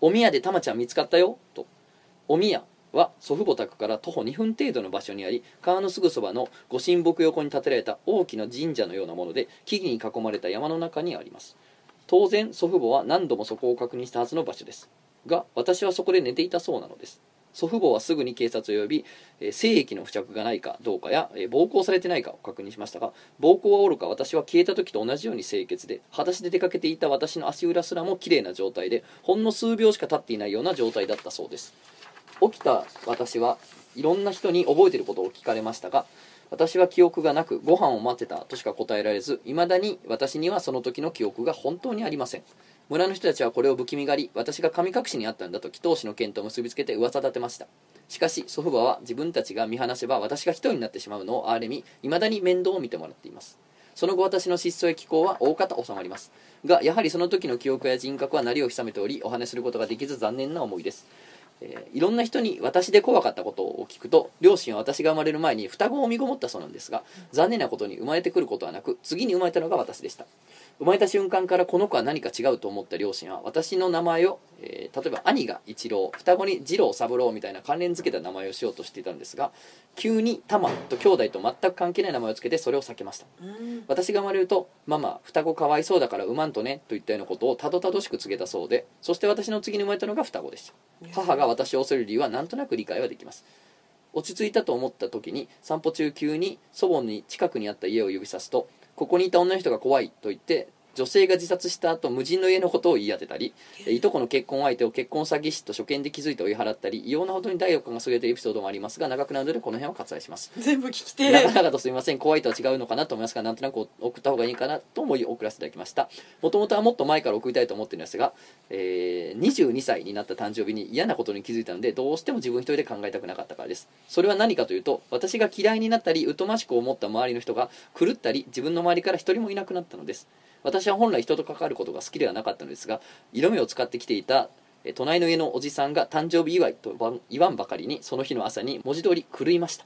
お宮でたまちゃん見つかったよと。お宮は祖父母宅から徒歩2分程度の場所にあり川のすぐそばのご神木横に建てられた大きな神社のようなもので木々に囲まれた山の中にあります。当然祖父母は何度もそこを確認したはずの場所です。が私はそこで寝ていたそうなのです。祖父母はすぐに警察を呼び、えー精液の付着がないかどうかや、えー暴行されてないかを確認しましたが暴行はおろか私は消えた時と同じように清潔で裸足で出かけていた私の足裏すらも綺麗な状態でほんの数秒しか経っていないような状態だったそうです。起きた私はいろんな人に覚えてることを聞かれましたが私は記憶がなくご飯を待ってたとしか答えられずいまだに私にはその時の記憶が本当にありません。村の人たちはこれを不気味がり私が神隠しにあったんだと祈祷師の件と結びつけて噂立てました。しかし祖父母は自分たちが見放せば私が一人になってしまうのを憐れみ未だに面倒を見てもらっています。その後私の失踪や気候は大方収まります。がやはりその時の記憶や人格は鳴りを潜めておりお話しすることができず残念な思いです。えーいろんな人に私で怖かったことを聞くと両親は私が生まれる前に双子を身ごもったそうなんですが残念なことに生まれてくることはなく次に生まれたのが私でした生まれた瞬間からこの子は何か違うと思った両親は私の名前を、えー例えば兄が一郎双子に二郎三郎みたいな関連付けた名前をしようとしていたんですが急に玉と兄弟と全く関係ない名前を付けてそれを避けました。うん。私が生まれると「ママ双子かわいそうだから産まんとね」といったようなことをたどたどしく告げたそうでそして私の次に生まれたのが双子でした。母が私を恐れる理由はなんとなく理解はできます。落ち着いたと思った時に散歩中急に祖母に近くにあった家を指さすとここにいた女の人が怖いと言って女性が自殺した後無人の家のことを言い当てたりいとこの結婚相手を結婚詐欺師と初見で気づいて追い払ったり異様なほどに第4感が優れているエピソードもありますが長くなるのでこの辺は割愛します。全部聞きて長々とすみません。怖いとは違うのかなと思いますがなんとなく送った方がいいかなと思い送らせていただきました。もともとはもっと前から送りたいと思っているんですが、えー22歳になった誕生日に嫌なことに気づいたのでどうしても自分一人で考えたくなかったからです。それは何かというと私が嫌いになったり疎ましく思った周りの人が狂ったり自分の周りから一人もいなくなったのです私は本来人と関わることが好きではなかったのですが色目を使ってきていた隣の家のおじさんが誕生日祝いと言わんばかりにその日の朝に文字通り狂いました。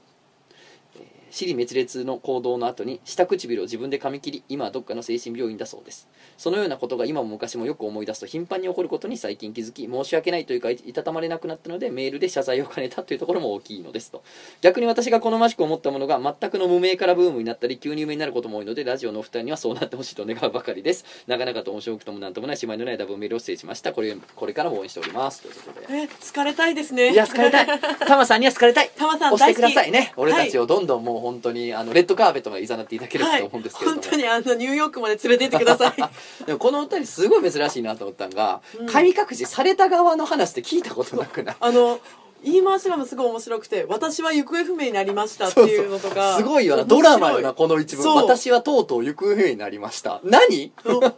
尻滅裂の行動の後に下唇を自分で噛み切り今はどっかの精神病院だそうです。そのようなことが今も昔もよく思い出すと頻繁に起こることに最近気づき申し訳ないというかいたたまれなくなったのでメールで謝罪を兼ねたというところも大きいのですと。逆に私が好ましく思ったものが全くの無名からブームになったり急に有名になることも多いのでラジオのお二人にはそうなってほしいと願うばかりです。なかなかと面白くともなんともない姉妹のないダブルメールを失礼しました。これこれからも応援しております。ということで。え好かれたいですね。いや好か れたい。タマさんには好かれたい。タマさん押してくだ大好きさいね。俺たちをどんどんもう本当にあのレッドカーペットまで誘っていただければと思うんですけれども、本当にあのニューヨークまで連れてってください。でもこの二人すごい珍しいなと思ったのが、うん。神隠しされた側の話って聞いたことなくないあの言い回しがすごい面白くて私は行方不明になりましたっていうのとか。すごいよなドラマよなこの一文。私はとうとう行方不明になりました。何？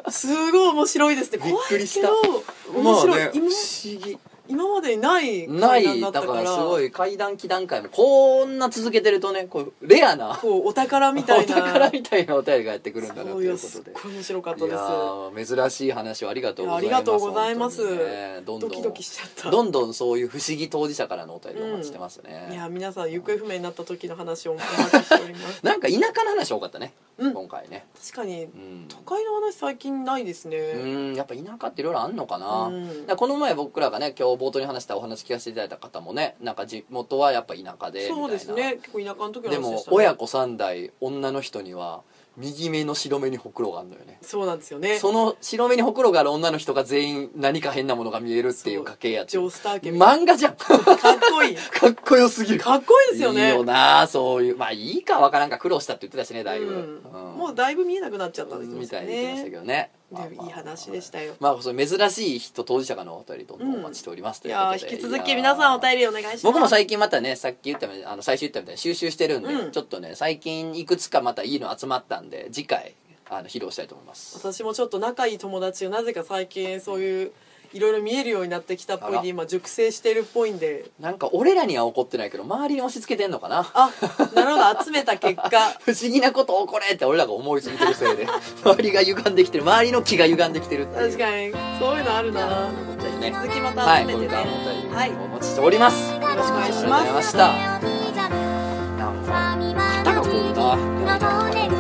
すごい面白いですねびっくりした。怖いけど面白い、まあね不今思議今までにないないだかららすごい階段期段階もこんな続けてるとねこうレアな。こうお宝みたいな。お宝みたいなお便りがやってくるんだなとそういことで面白かったです。ー珍しい話をありがとうございます。ありがとうございます。ねどんどんドキドキしちゃった。どんどんそういう不思議当事者からのお便りをお待ちしてますね、いや皆さん行方不明になった時の話をお待ちしております。なんか田舎の話多かったね、うん。今回ね。確かに。うん。都会の話最近ないですね。うん。やっぱ田舎っていろいろあんのかな、うん。だからこの前僕らがね今日冒頭に話したお話聞かせていただいた方もねなんか地元はやっぱ田舎でみたいな。そうですね。結構田舎の時の話ででしたね。も親子3代女の人には右目の白目にほくろがあるのよね。そうなんですよね。その白目にほくろがある女の人が全員何か変なものが見えるっていう家系やつ。ジョースター家みたい漫画じゃん。かっこいい。っこよすぎる。かっこいいですよね。いいよなそういう。まあいいかわからんか苦労したって言ってたしねだいぶ、うん。うん。もうだいぶ見えなくなっちゃったんですみたいに言ってましたけどねでもいい話でしたよ。まあそう珍しい人当事者からのお便りどんどんお待ちしております、といいうことで。やー引き続き皆さんお便りお願いします。僕も最近またねさっき言ったみたいにあの最初言ったみたいに収集してるんで、うん。ちょっとね最近いくつかまたいいの集まったんで次回あの披露したいと思います。私もちょっと仲いい友達がなぜか最近そういういろいろ見えるようになってきたっぽいで今熟成してるっぽいんで。なんか俺らには怒ってないけど周りに押し付けてんのかな？あなるほど集めた結果。不思議なこと起これって俺らが思いすぎてるせいで。周りが歪んできてる。周りの気が歪んできてる確かに。そういうのあるな。じゃあ引き続きまたはい集めてねはい。お待ちしております、よろしくお願いしありがとうございますました。なんか肩が凝るな